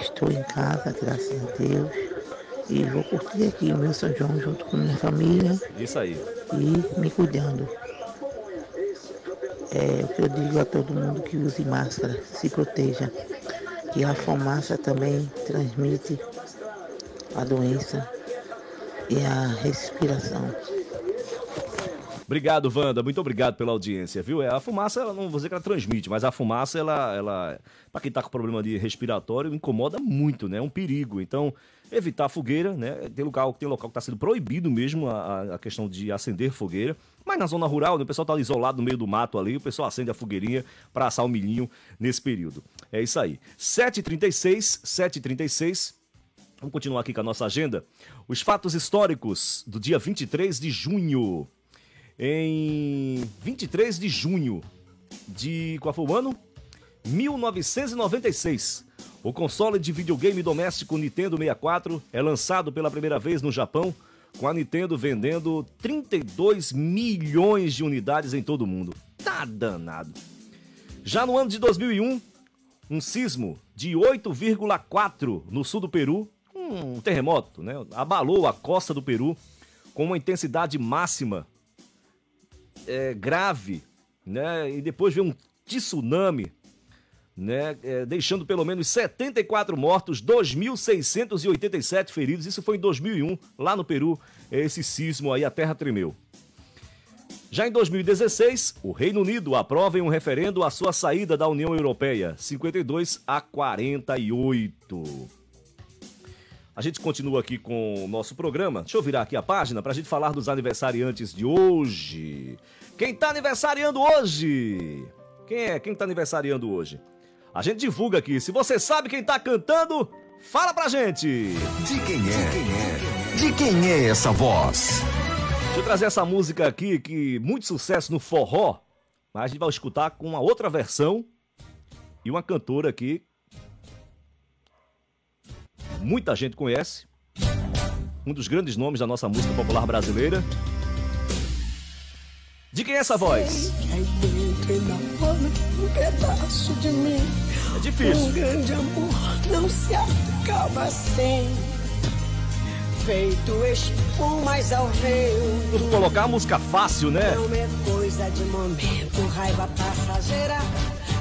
Estou em casa, graças a Deus, e vou curtir aqui o meu São João junto com minha família Isso aí. e me cuidando. É o que eu digo a todo mundo que use máscara, se proteja. Que a fumaça também transmite a doença e a respiração. Obrigado, Wanda. Muito obrigado pela audiência, viu? É, a fumaça, ela não vou dizer que ela transmite, mas a fumaça, ela, ela para quem tá com problema de respiratório, incomoda muito, né? É um perigo. Então, evitar fogueira, né? Tem local, tem local que está sendo proibido mesmo a, a questão de acender fogueira. Mas na zona rural, né, o pessoal tá isolado no meio do mato ali, o pessoal acende a fogueirinha para assar o milhinho nesse período. É isso aí. 7h36, 7h36. Vamos continuar aqui com a nossa agenda. Os fatos históricos do dia 23 de junho. Em 23 de junho de. Qual foi o ano? 1996. O console de videogame doméstico Nintendo 64 é lançado pela primeira vez no Japão, com a Nintendo vendendo 32 milhões de unidades em todo o mundo. Tá danado. Já no ano de 2001, um sismo de 8,4 no sul do Peru, um terremoto, né? Abalou a costa do Peru com uma intensidade máxima é, grave, né? E depois veio um tsunami, né? É, deixando pelo menos 74 mortos, 2.687 feridos. Isso foi em 2001, lá no Peru, esse sismo aí, a terra tremeu. Já em 2016, o Reino Unido aprova em um referendo a sua saída da União Europeia, 52 a 48. A gente continua aqui com o nosso programa. Deixa eu virar aqui a página para a gente falar dos aniversariantes de hoje. Quem tá aniversariando hoje? Quem é? Quem tá aniversariando hoje? A gente divulga aqui. Se você sabe quem tá cantando, fala pra gente. De quem é? De quem é essa voz? Deixa eu trazer essa música aqui que muito sucesso no forró, mas a gente vai escutar com uma outra versão e uma cantora aqui muita gente conhece, um dos grandes nomes da nossa música popular brasileira. De quem é essa voz? Um. É difícil. Um grande amor não se acaba assim. Feito espumas ao rio. Por colocar a música fácil, né? Não é coisa de momento, raiva passageira.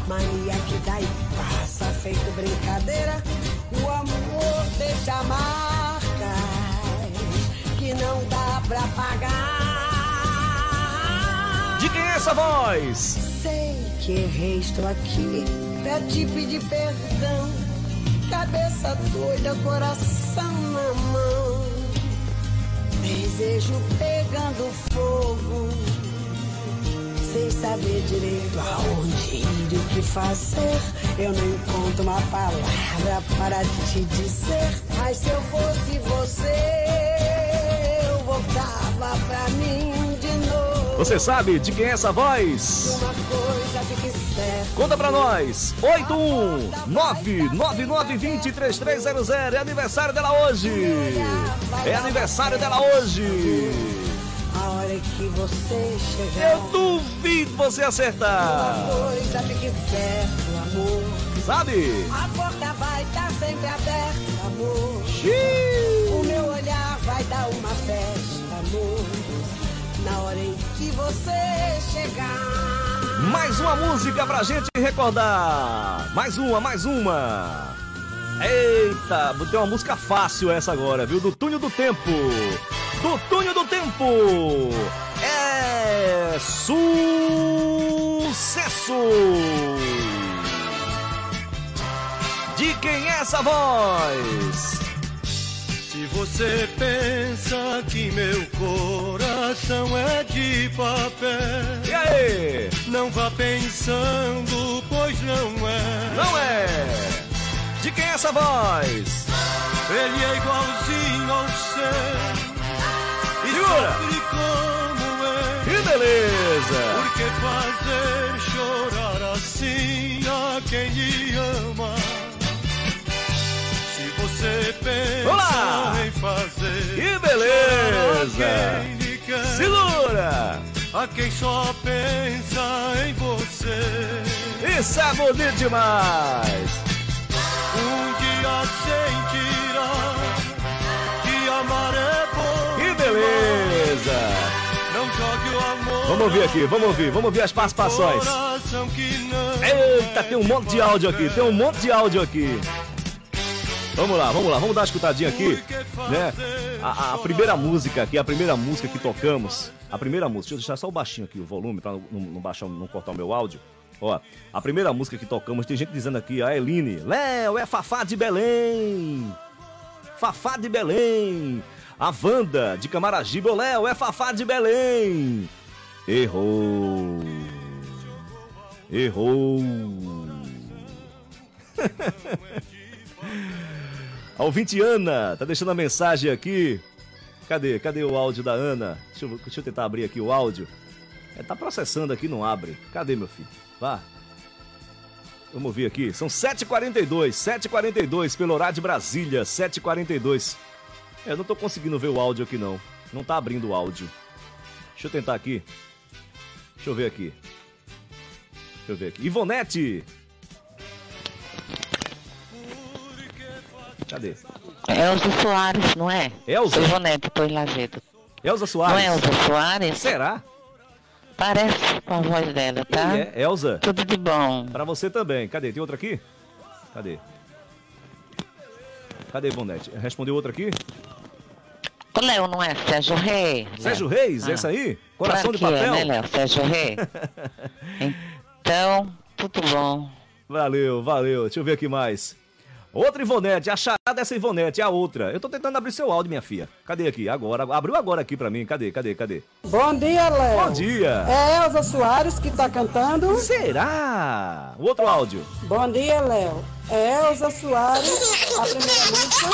Mania que dá e passa, feito brincadeira. O amor deixa marcas que não dá pra pagar. De quem é essa voz? Sei que errei, estou aqui pra te pedir perdão. Cabeça doida, coração na mão. Desejo pegando fogo. Sem saber direito aonde ir e o que fazer. Eu não encontro uma palavra para te dizer. Mas se eu fosse você, eu voltava pra mim de novo. Você sabe de quem é essa voz? Uma coisa fique certa. Conta pra nós! 81999203300 É aniversário dela hoje! É aniversário dela hoje! Você chegar. Eu duvido você acertar. Uma coisa fique certo, amor. Sabe? A porta vai estar sempre aberta, amor. Xiii. O meu olhar vai dar uma festa, amor. Na hora em que você chegar. Mais uma música pra gente recordar. Mais uma, mais uma. Eita, tem uma música fácil essa agora, viu? Do Túnel do Tempo. Do Túnel do Tempo. É sucesso. De quem é essa voz? Se você pensa que meu coração é de papel, E aí? não vá pensando, pois não é. Não é? De quem é essa voz? Ele é igualzinho ao seu. Segura. Beleza! Por que fazer chorar assim a quem lhe ama? Se você pensa em fazer Que beleza! Segura! a quem só pensa em você. Isso é bonito demais! Um dia sentirá que amar é bom. Que beleza! Vamos ouvir aqui, vamos ouvir, vamos ouvir as participações. Eita, tem um monte de áudio aqui, tem um monte de áudio aqui. Vamos lá, vamos lá, vamos dar uma escutadinha aqui, né? A, a primeira música aqui, a primeira música que tocamos, a primeira música, deixa eu deixar só o baixinho aqui, o volume, pra não, não baixar, não cortar o meu áudio. Ó, a primeira música que tocamos, tem gente dizendo aqui, a Eline, Léo, é Fafá de Belém. Fafá de Belém. A Wanda, de Camaragibe, Léo, é Fafá de Belém. Errou. Errou. A ouvinte Ana tá deixando a mensagem aqui. Cadê? Cadê o áudio da Ana? Deixa eu, deixa eu tentar abrir aqui o áudio. É, tá processando aqui, não abre. Cadê, meu filho? Vá. Vamos ouvir aqui. São 7h42, 7h42 pelo horário de Brasília, 7h42. É, eu não tô conseguindo ver o áudio aqui, não. Não tá abrindo o áudio. Deixa eu tentar aqui. Deixa eu ver aqui. Deixa eu ver aqui. Ivonete! Cadê? Elza Soares, não é? Elza? Ivonete, tô em Lajedo. Elza Soares? Não é Elza Soares? Será? Parece com a voz dela, tá? É, Elza? Tudo de bom. Pra você também. Cadê? Tem outra aqui? Cadê? Cadê, Ivonete? Respondeu outra aqui? O Léo não é Sérgio Reis? Sérgio Léo? Reis, essa aí? Coração claro de que papel? É, né, Léo? Sérgio Reis. então, tudo bom. Valeu, valeu. Deixa eu ver aqui mais. Outra Ivonete, a charada dessa Ivonete, a outra. Eu tô tentando abrir seu áudio, minha filha. Cadê aqui? Agora, abriu agora aqui pra mim. Cadê, cadê, cadê? Bom dia, Léo. Bom dia. É Elza Soares que tá cantando. Será? O outro áudio. Bom dia, Léo. É Elza Soares, a primeira música.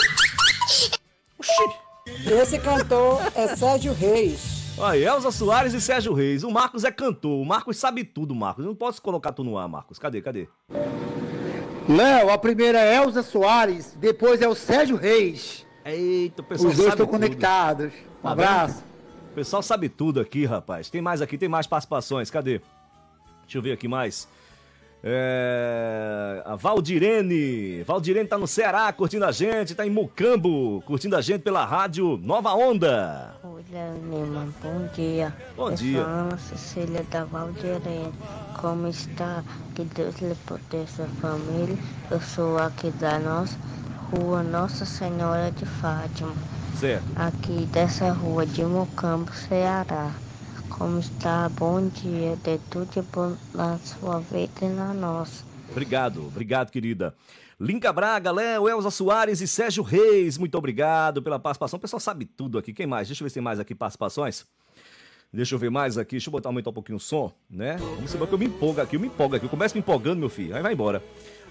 Esse cantor é Sérgio Reis. Aí, Elza Soares e Sérgio Reis. O Marcos é cantor. O Marcos sabe tudo, Marcos. Não posso colocar tu no ar, Marcos. Cadê, cadê? Léo, a primeira é Elza Soares, depois é o Sérgio Reis. Eita, o pessoal Os dois estão conectados. Um Tá abraço. O pessoal sabe tudo aqui, rapaz. Tem mais aqui, tem mais participações. Cadê? Deixa eu ver aqui mais. É... A Valdirene. Valdirene tá no Ceará curtindo a gente, tá em Mucambo, curtindo a gente pela rádio Nova Onda. Oi, Leonima, bom dia. Bom Eu dia. sou Ana Cecília da Valdirene. Como está? Que Deus lhe proteja a família. Eu sou aqui da nossa rua Nossa Senhora de Fátima. Certo. Aqui dessa rua de Mocambo, Ceará. Como está? Bom dia. De tudo bom na sua vida e na nossa. Obrigado, obrigado, querida. Linca Braga, Léo, Elza Soares e Sérgio Reis, muito obrigado pela participação. O pessoal sabe tudo aqui. Quem mais? Deixa eu ver se tem mais aqui participações. Deixa eu ver mais aqui. Deixa eu botar aumentar um pouquinho o som, né? Vamos embora que eu me empolgo aqui, eu me empolgo aqui. Eu começo me empolgando, meu filho. Aí vai embora.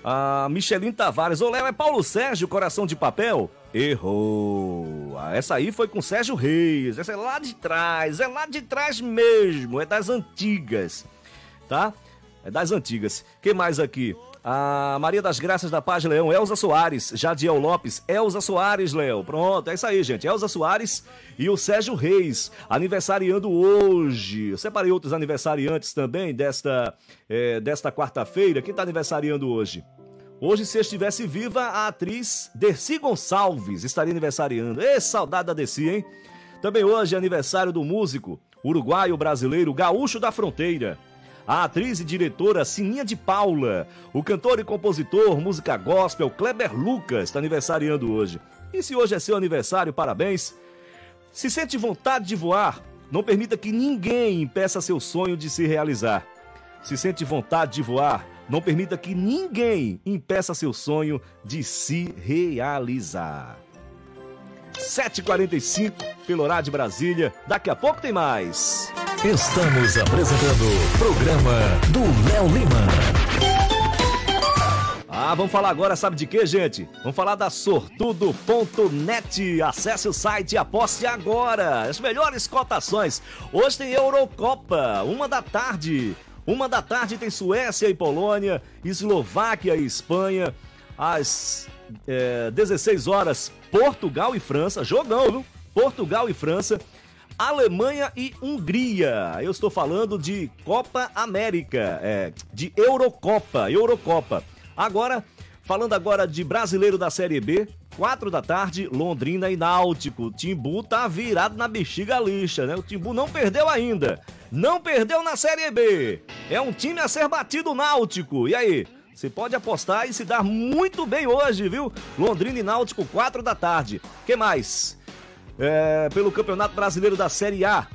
A Micheline Tavares. Ô, Léo, é Paulo Sérgio, coração de papel? Errou. Ah, Essa aí foi com Sérgio Reis. Essa é lá de trás. É lá de trás mesmo. É das antigas. Tá? É das antigas. Quem mais aqui? A Maria das Graças da Paz Leão, Elza Soares, Jadiel Lopes, Elza Soares, Léo. Pronto, é isso aí, gente. Elza Soares e o Sérgio Reis, aniversariando hoje. Eu separei outros aniversariantes também desta, é, desta quarta-feira. Quem está aniversariando hoje? Hoje, se estivesse viva, a atriz Dercy Gonçalves estaria aniversariando. Ê, saudade da Dercy, hein? Também hoje é aniversário do músico uruguaio brasileiro Gaúcho da Fronteira. A atriz e diretora Sininha de Paula. O cantor e compositor, música gospel Kleber Lucas está aniversariando hoje. E se hoje é seu aniversário, parabéns. Se sente vontade de voar, não permita que ninguém impeça seu sonho de se realizar. Se sente vontade de voar, não permita que ninguém impeça seu sonho de se realizar. 7h45, pelo horário de Brasília. Daqui a pouco tem mais. Estamos apresentando o programa do Léo Lima. Ah, vamos falar agora, sabe de quê, gente? Vamos falar da sortudo.net. Acesse o site e aposte agora. As melhores cotações. Hoje tem Eurocopa, uma da tarde. Uma da tarde tem Suécia e Polônia, Eslováquia e Espanha. Às é, 16 horas, Portugal e França. Jogão, viu? Portugal e França. Alemanha e Hungria. Eu estou falando de Copa América, é, de Eurocopa, Eurocopa. Agora, falando agora de brasileiro da Série B, 4 da tarde, Londrina e Náutico. O Timbu tá virado na bexiga lixa, né? O Timbu não perdeu ainda. Não perdeu na Série B. É um time a ser batido Náutico. E aí? Você pode apostar e se dar muito bem hoje, viu? Londrina e Náutico, 4 da tarde. que mais? É, pelo Campeonato Brasileiro da Série A,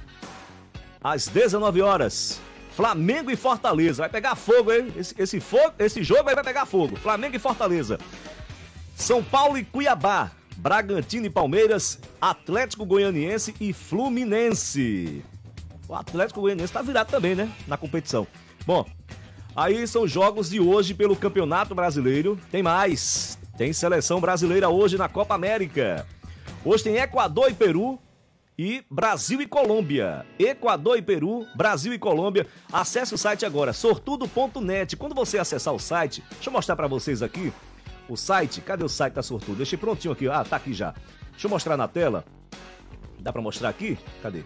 às 19 horas. Flamengo e Fortaleza. Vai pegar fogo, hein? Esse, esse, fogo, esse jogo aí vai pegar fogo. Flamengo e Fortaleza. São Paulo e Cuiabá. Bragantino e Palmeiras. Atlético Goianiense e Fluminense. O Atlético Goianiense tá virado também, né? Na competição. Bom, aí são jogos de hoje pelo Campeonato Brasileiro. Tem mais. Tem seleção brasileira hoje na Copa América. Hoje tem Equador e Peru e Brasil e Colômbia. Equador e Peru, Brasil e Colômbia. Acesse o site agora, sortudo.net. Quando você acessar o site, deixa eu mostrar para vocês aqui o site. Cadê o site da Sortudo? Deixei prontinho aqui. Ah, tá aqui já. Deixa eu mostrar na tela. Dá para mostrar aqui? Cadê?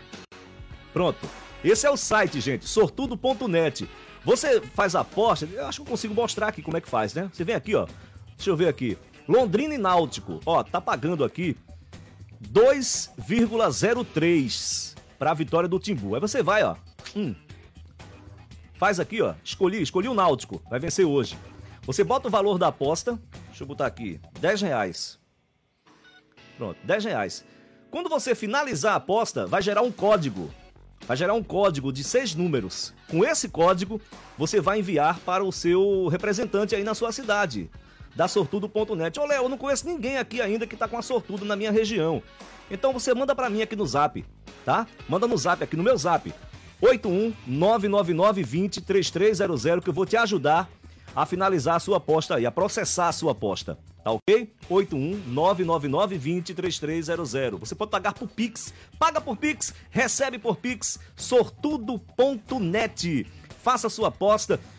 Pronto. Esse é o site, gente, sortudo.net. Você faz aposta, eu acho que eu consigo mostrar aqui como é que faz, né? Você vem aqui, ó. Deixa eu ver aqui. Londrina e Náutico, ó, tá pagando aqui 2,03 para a vitória do Timbu. Aí você vai, ó. Hum. Faz aqui, ó. Escolhi, escolhi o Náutico. Vai vencer hoje. Você bota o valor da aposta. Deixa eu botar aqui. 10 reais. Pronto, 10 reais. Quando você finalizar a aposta, vai gerar um código. Vai gerar um código de seis números. Com esse código, você vai enviar para o seu representante aí na sua cidade da sortudo.net. Ô Léo, eu não conheço ninguém aqui ainda que tá com a sortudo na minha região. Então você manda para mim aqui no Zap, tá? Manda no Zap aqui no meu Zap. 81999203300 que eu vou te ajudar a finalizar a sua aposta aí, a processar a sua aposta. Tá ok? 81999203300. Você pode pagar por Pix. Paga por Pix, recebe por Pix. sortudo.net. Faça sua aposta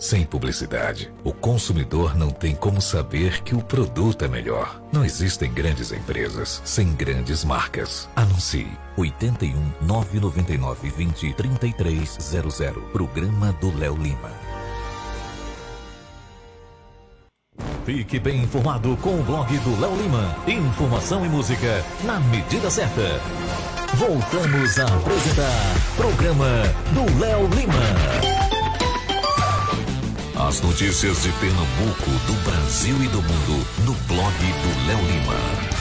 Sem publicidade, o consumidor não tem como saber que o produto é melhor. Não existem grandes empresas sem grandes marcas. Anuncie 81 999 20 3300. Programa do Léo Lima. Fique bem informado com o blog do Léo Lima. Informação e música na medida certa. Voltamos a apresentar programa do Léo Lima. As notícias de Pernambuco, do Brasil e do mundo no blog do Léo Lima.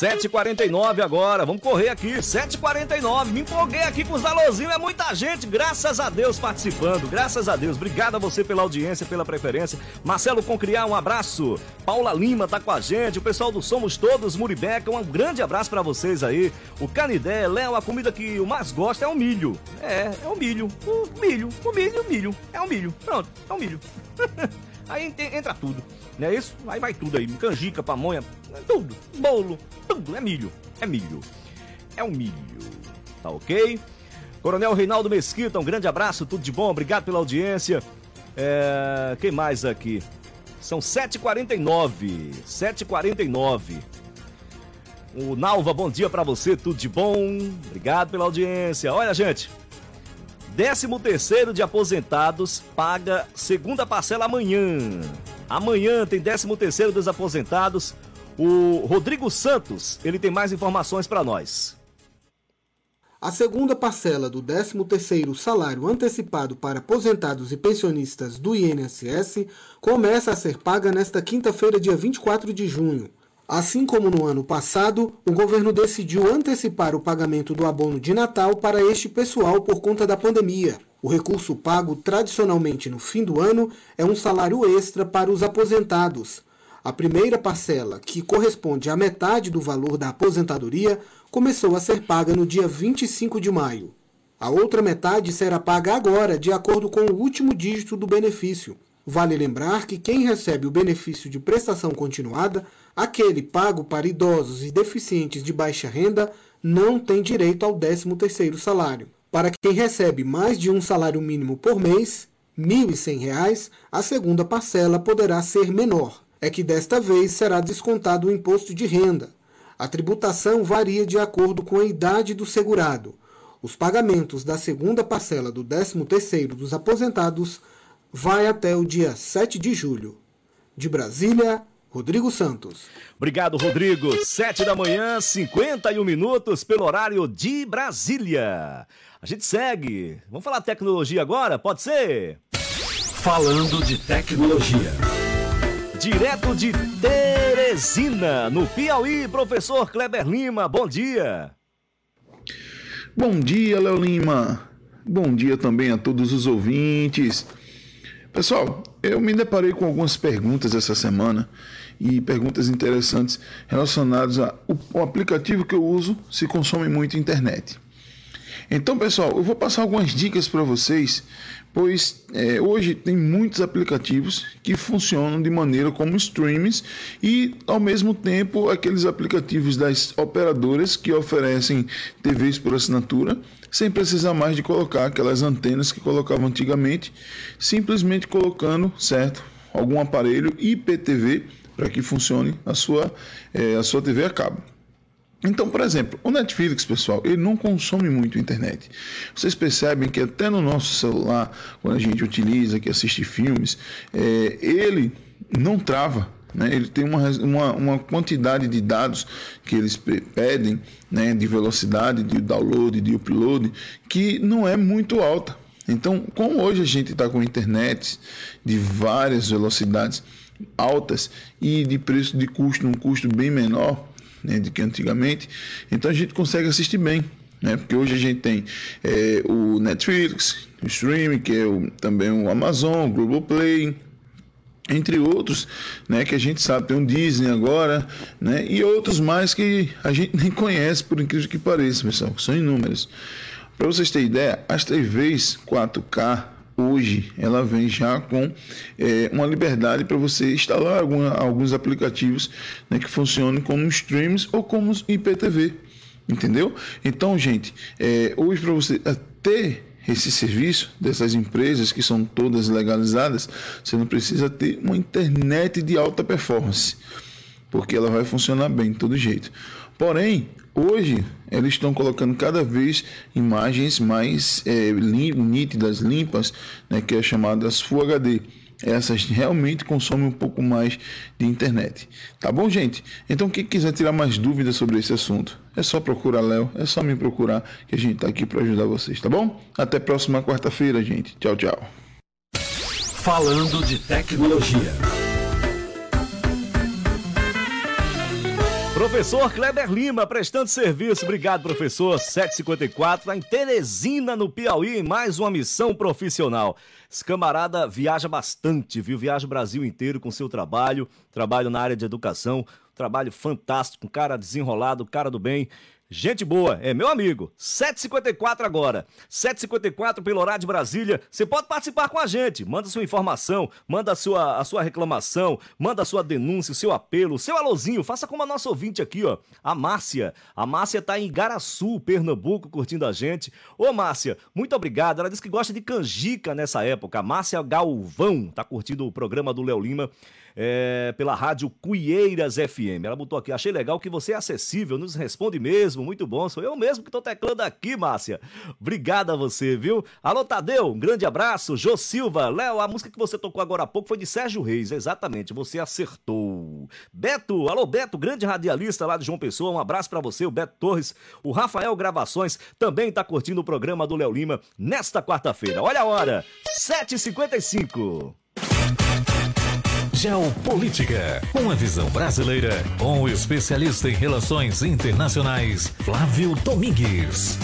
7h49 agora, vamos correr aqui, 7h49. Me empolguei aqui com os alôzinhos, é muita gente, graças a Deus participando, graças a Deus. Obrigado a você pela audiência, pela preferência. Marcelo Concriar, um abraço. Paula Lima tá com a gente, o pessoal do Somos Todos Muribeca, um grande abraço para vocês aí. O Canidé, Léo, a comida que eu mais gosto é o milho. É, é o milho, o milho, o milho, o milho, é o milho. Pronto, é o milho. aí entra tudo, não é isso? Aí vai tudo aí, canjica, pamonha, tudo, bolo, tudo, é milho, é milho, é o milho, tá ok? Coronel Reinaldo Mesquita, um grande abraço, tudo de bom, obrigado pela audiência. É, quem mais aqui? São 7h49, 7h49. O Nalva, bom dia para você, tudo de bom? Obrigado pela audiência. Olha, gente, 13 terceiro de aposentados paga segunda parcela amanhã. Amanhã tem 13 terceiro dos aposentados. O Rodrigo Santos, ele tem mais informações para nós. A segunda parcela do 13º salário antecipado para aposentados e pensionistas do INSS começa a ser paga nesta quinta-feira, dia 24 de junho. Assim como no ano passado, o governo decidiu antecipar o pagamento do abono de Natal para este pessoal por conta da pandemia. O recurso pago tradicionalmente no fim do ano é um salário extra para os aposentados. A primeira parcela, que corresponde à metade do valor da aposentadoria, começou a ser paga no dia 25 de maio. A outra metade será paga agora, de acordo com o último dígito do benefício. Vale lembrar que quem recebe o benefício de prestação continuada, aquele pago para idosos e deficientes de baixa renda, não tem direito ao 13º salário. Para quem recebe mais de um salário mínimo por mês, R$ 1.100, a segunda parcela poderá ser menor. É que desta vez será descontado o imposto de renda, a tributação varia de acordo com a idade do segurado. Os pagamentos da segunda parcela do 13º dos aposentados vai até o dia 7 de julho. De Brasília, Rodrigo Santos. Obrigado, Rodrigo. 7 da manhã, 51 minutos pelo horário de Brasília. A gente segue. Vamos falar de tecnologia agora? Pode ser? Falando de tecnologia. Direto de Teresina, no Piauí, professor Kleber Lima, bom dia. Bom dia, Léo Lima. Bom dia também a todos os ouvintes. Pessoal, eu me deparei com algumas perguntas essa semana e perguntas interessantes relacionadas ao aplicativo que eu uso se consome muito internet. Então, pessoal, eu vou passar algumas dicas para vocês pois é, hoje tem muitos aplicativos que funcionam de maneira como streams e ao mesmo tempo aqueles aplicativos das operadoras que oferecem TVs por assinatura sem precisar mais de colocar aquelas antenas que colocavam antigamente, simplesmente colocando certo algum aparelho IPTV para que funcione a sua, é, a sua TV a cabo. Então, por exemplo, o Netflix, pessoal, ele não consome muito internet. Vocês percebem que até no nosso celular, quando a gente utiliza, que assiste filmes, é, ele não trava. Né? Ele tem uma, uma, uma, quantidade de dados que eles pedem, né, de velocidade, de download, de upload, que não é muito alta. Então, como hoje a gente está com internet de várias velocidades altas e de preço de custo, um custo bem menor, né, do que antigamente. Então a gente consegue assistir bem. Né? Porque hoje a gente tem é, o Netflix, o streaming, que é o, também o Amazon, o Globoplay, entre outros, né, que a gente sabe, tem o Disney agora, né, e outros mais que a gente nem conhece, por incrível que pareça, pessoal, que são inúmeros. Para vocês terem ideia, as TVs 4K hoje ela vem já com é, uma liberdade para você instalar alguma, alguns aplicativos né, que funcionem como streams ou como IPTV, entendeu? Então, gente, é, hoje para você ter esse serviço dessas empresas que são todas legalizadas, você não precisa ter uma internet de alta performance, porque ela vai funcionar bem de todo jeito. Porém, hoje eles estão colocando cada vez imagens mais é, nítidas, limpas, né, que é chamadas Full HD. Essas realmente consomem um pouco mais de internet. Tá bom, gente? Então, quem quiser tirar mais dúvidas sobre esse assunto, é só procurar Léo, é só me procurar que a gente está aqui para ajudar vocês, tá bom? Até próxima quarta-feira, gente. Tchau, tchau. Falando de tecnologia. Professor Kleber Lima, prestando serviço. Obrigado, professor. 754, em Teresina, no Piauí, mais uma missão profissional. Esse camarada viaja bastante, viu? Viaja o Brasil inteiro com seu trabalho, trabalho na área de educação, trabalho fantástico, um cara desenrolado, cara do bem. Gente boa, é meu amigo. 7h54 agora. 7h54 pelo horário de Brasília. Você pode participar com a gente. Manda sua informação, manda a sua, a sua reclamação, manda a sua denúncia, o seu apelo, o seu alôzinho. Faça como a nossa ouvinte aqui, ó. A Márcia. A Márcia tá em Igaraçu, Pernambuco, curtindo a gente. Ô, Márcia, muito obrigado. Ela disse que gosta de canjica nessa época. A Márcia Galvão tá curtindo o programa do Léo Lima é, pela rádio Cuieiras FM. Ela botou aqui, achei legal que você é acessível, nos responde mesmo, muito bom. Sou eu mesmo que tô teclando aqui, Márcia. Obrigada a você, viu? Alô, Tadeu, um grande abraço. Jô Silva, Léo, a música que você tocou agora há pouco foi de Sérgio Reis, exatamente, você acertou. Beto, alô, Beto, grande radialista lá de João Pessoa, um abraço para você, o Beto Torres. O Rafael Gravações também tá curtindo o programa do Léo Lima nesta quarta-feira. Olha a hora, 7h55. Geopolítica. Uma visão brasileira com o especialista em relações internacionais, Flávio Domingues.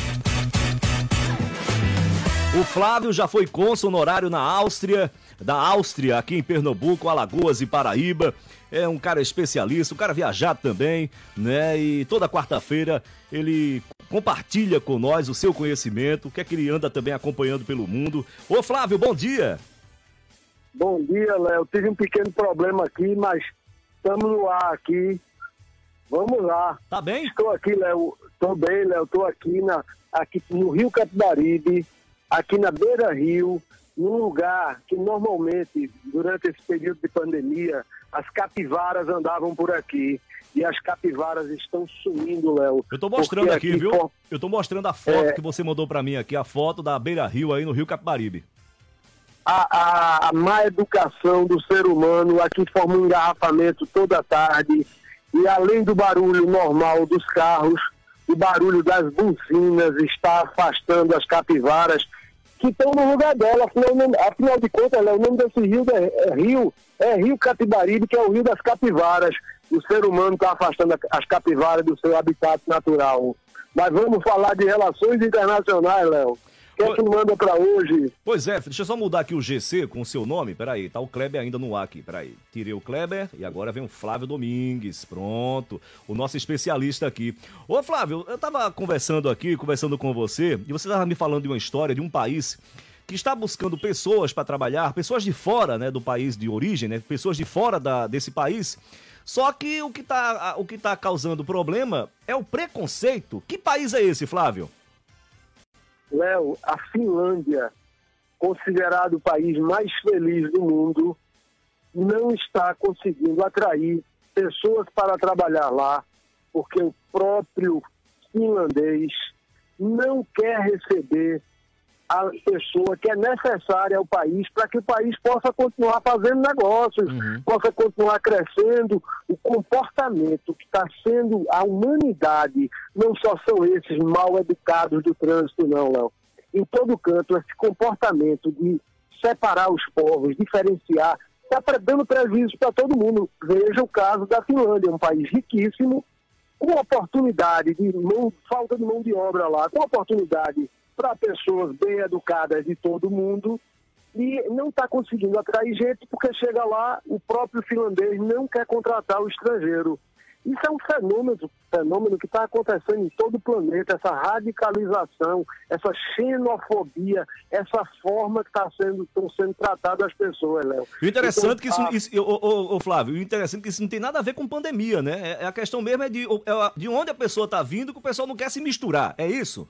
O Flávio já foi cônsul honorário na Áustria, da Áustria, aqui em Pernambuco, Alagoas e Paraíba. É um cara especialista, um cara viajado também, né? E toda quarta-feira ele compartilha com nós o seu conhecimento, o que é que ele anda também acompanhando pelo mundo. Ô Flávio, bom dia! Bom dia, Léo. Tive um pequeno problema aqui, mas estamos no ar aqui. Vamos lá. Tá bem? Estou aqui, Léo. Estou bem, Léo. Estou aqui, na, aqui no Rio Capibaribe, aqui na Beira Rio, num lugar que normalmente, durante esse período de pandemia, as capivaras andavam por aqui. E as capivaras estão sumindo, Léo. Eu tô mostrando aqui, aqui, viu? Eu tô mostrando a foto É. que você mandou pra mim aqui, a foto da Beira Rio aí no Rio Capibaribe. A, a, a má educação do ser humano aqui forma um engarrafamento toda tarde e além do barulho normal dos carros, o barulho das buzinas está afastando as capivaras que estão no lugar dela. Afinal, afinal de contas, Léo, o nome desse rio é, é rio é Rio Capibaribe, que é o rio das capivaras. O ser humano está afastando as capivaras do seu habitat natural. Mas vamos falar de relações internacionais, Léo. Que é que manda para hoje? Pois é, deixa eu só mudar aqui o GC com o seu nome. Peraí, tá o Kleber ainda no ar aqui. Peraí. Tirei o Kleber e agora vem o Flávio Domingues. Pronto. O nosso especialista aqui. Ô, Flávio, eu tava conversando aqui, conversando com você, e você tava me falando de uma história de um país que está buscando pessoas para trabalhar, pessoas de fora, né, do país de origem, né, pessoas de fora da, desse país. Só que o que tá, o que tá causando problema é o preconceito. Que país é esse, Flávio? Léo, a Finlândia, considerado o país mais feliz do mundo, não está conseguindo atrair pessoas para trabalhar lá, porque o próprio finlandês não quer receber a pessoa que é necessária ao país para que o país possa continuar fazendo negócios, possa continuar crescendo. O comportamento que está sendo a humanidade, não só são esses mal educados do trânsito, não, Léo. Em todo canto, esse comportamento de separar os povos, diferenciar, está dando prejuízo para todo mundo. Veja o caso da Finlândia, um país riquíssimo, com oportunidade de mão, falta de mão de obra lá, com oportunidade para pessoas bem educadas de todo mundo e não está conseguindo atrair gente porque chega lá, o próprio finlandês não quer contratar o estrangeiro. Isso é um fenômeno, fenômeno que está acontecendo em todo o planeta, essa radicalização, essa xenofobia, essa forma que está sendo, estão sendo tratadas as pessoas, Léo. O interessante que isso, Então, a- isso ô, ô, ô, Flávio, o interessante que isso não tem nada a ver com pandemia, né? É, é a questão mesmo é de, é de onde a pessoa tá vindo que o pessoal não quer se misturar, é isso?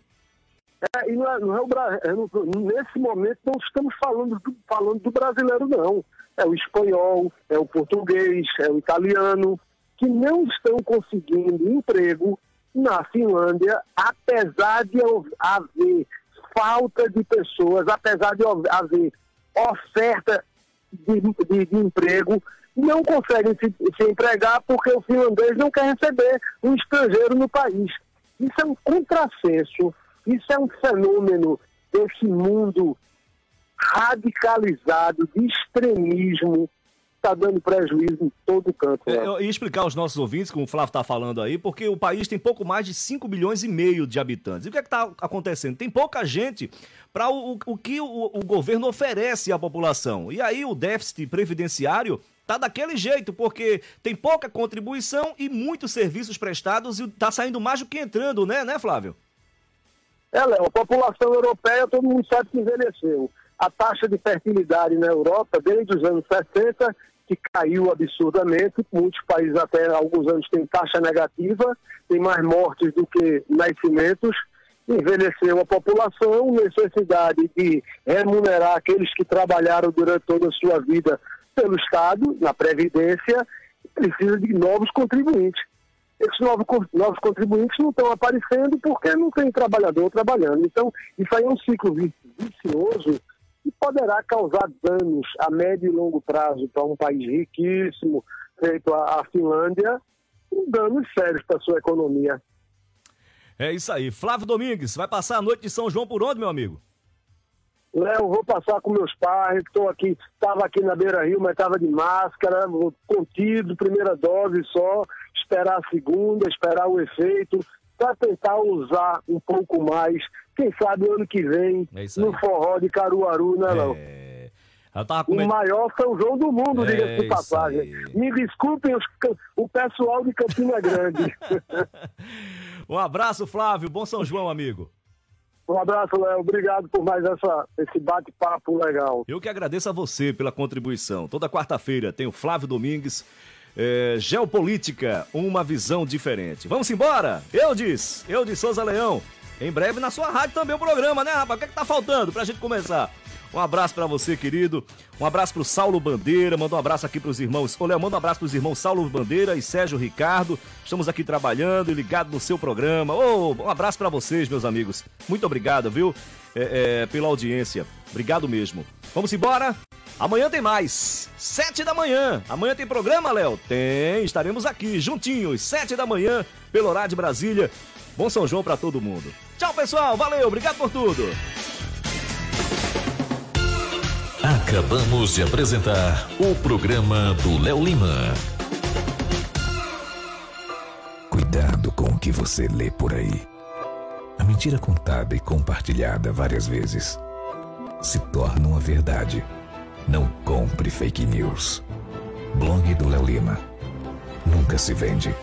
É, e não é, não é o é nesse momento não estamos falando do, falando do brasileiro, não. É o espanhol, é o português, é o italiano, que não estão conseguindo emprego na Finlândia, apesar de haver falta de pessoas, apesar de haver oferta de, de- de emprego, não conseguem se, se empregar porque o finlandês não quer receber um estrangeiro no país. Isso é um contrassenso, isso é um fenômeno desse mundo radicalizado de extremismo está dando prejuízo em todo canto. É, Léo. e explicar aos nossos ouvintes, como o Flávio está falando aí, porque o país tem pouco mais de 5 milhões e meio de habitantes. E o que é está acontecendo? Tem pouca gente para o, o, que o, o governo oferece à população. E aí o déficit previdenciário tá daquele jeito, porque tem pouca contribuição e muitos serviços prestados e tá saindo mais do que entrando, né, né, Flávio? É, Léo, a população europeia, todo mundo sabe que envelheceu. A taxa de fertilidade na Europa, desde os anos 60, que caiu absurdamente, muitos países até alguns anos têm taxa negativa, tem mais mortes do que nascimentos, envelheceu a população, necessidade de remunerar aqueles que trabalharam durante toda a sua vida pelo Estado, na Previdência, precisa de novos contribuintes. Esses novos, novos contribuintes não estão aparecendo porque não tem trabalhador trabalhando. Então, isso aí é um ciclo vicioso que poderá causar danos a médio e longo prazo para um país riquíssimo, feito a, a Finlândia, danos sérios para a sua economia. É isso aí. Flávio Domingues, vai passar a noite de São João por onde, meu amigo? Léo, vou passar com meus pais, estou aqui, estava aqui na Beira Rio, mas estava de máscara, contido, primeira dose só, esperar a segunda, esperar o efeito, para tentar usar um pouco mais, quem sabe ano que vem, É no forró de Caruaru, né, Léo? O maior São João do mundo, É diga-se de passagem. Me desculpem os o pessoal de Campina Grande. Um abraço, Flávio. Bom São João, amigo. um abraço, Léo. Obrigado por mais essa, esse bate-papo legal. Eu que agradeço a você pela contribuição. Toda quarta-feira tem o Flávio Domingues. É, Geopolítica, uma visão diferente. Vamos embora? Eu disse, eu de Souza Leão. Em breve na sua rádio também o programa, né, rapaz? O que, é que tá faltando pra gente começar? Um abraço pra você, querido. Um abraço pro Saulo Bandeira. Manda um abraço aqui pros irmãos. Ô, Léo, manda um abraço pros irmãos Saulo Bandeira e Sérgio Ricardo. Estamos aqui trabalhando e ligado no seu programa. Ô, um abraço pra vocês, meus amigos. Muito obrigado, viu? É, é, pela audiência. Obrigado mesmo. Vamos embora? Amanhã tem mais. Sete da manhã. Amanhã tem programa, Léo? Tem. Estaremos aqui juntinhos, sete da manhã, pelo horário de Brasília. Bom São João pra todo mundo. Tchau, pessoal. Valeu. Obrigado por tudo. Acabamos de apresentar o programa do Léo Lima. Cuidado com o que você lê por aí. Mentira contada e compartilhada várias vezes se torna uma verdade. Não compre fake news. Blog do Léo Lima. Nunca se vende.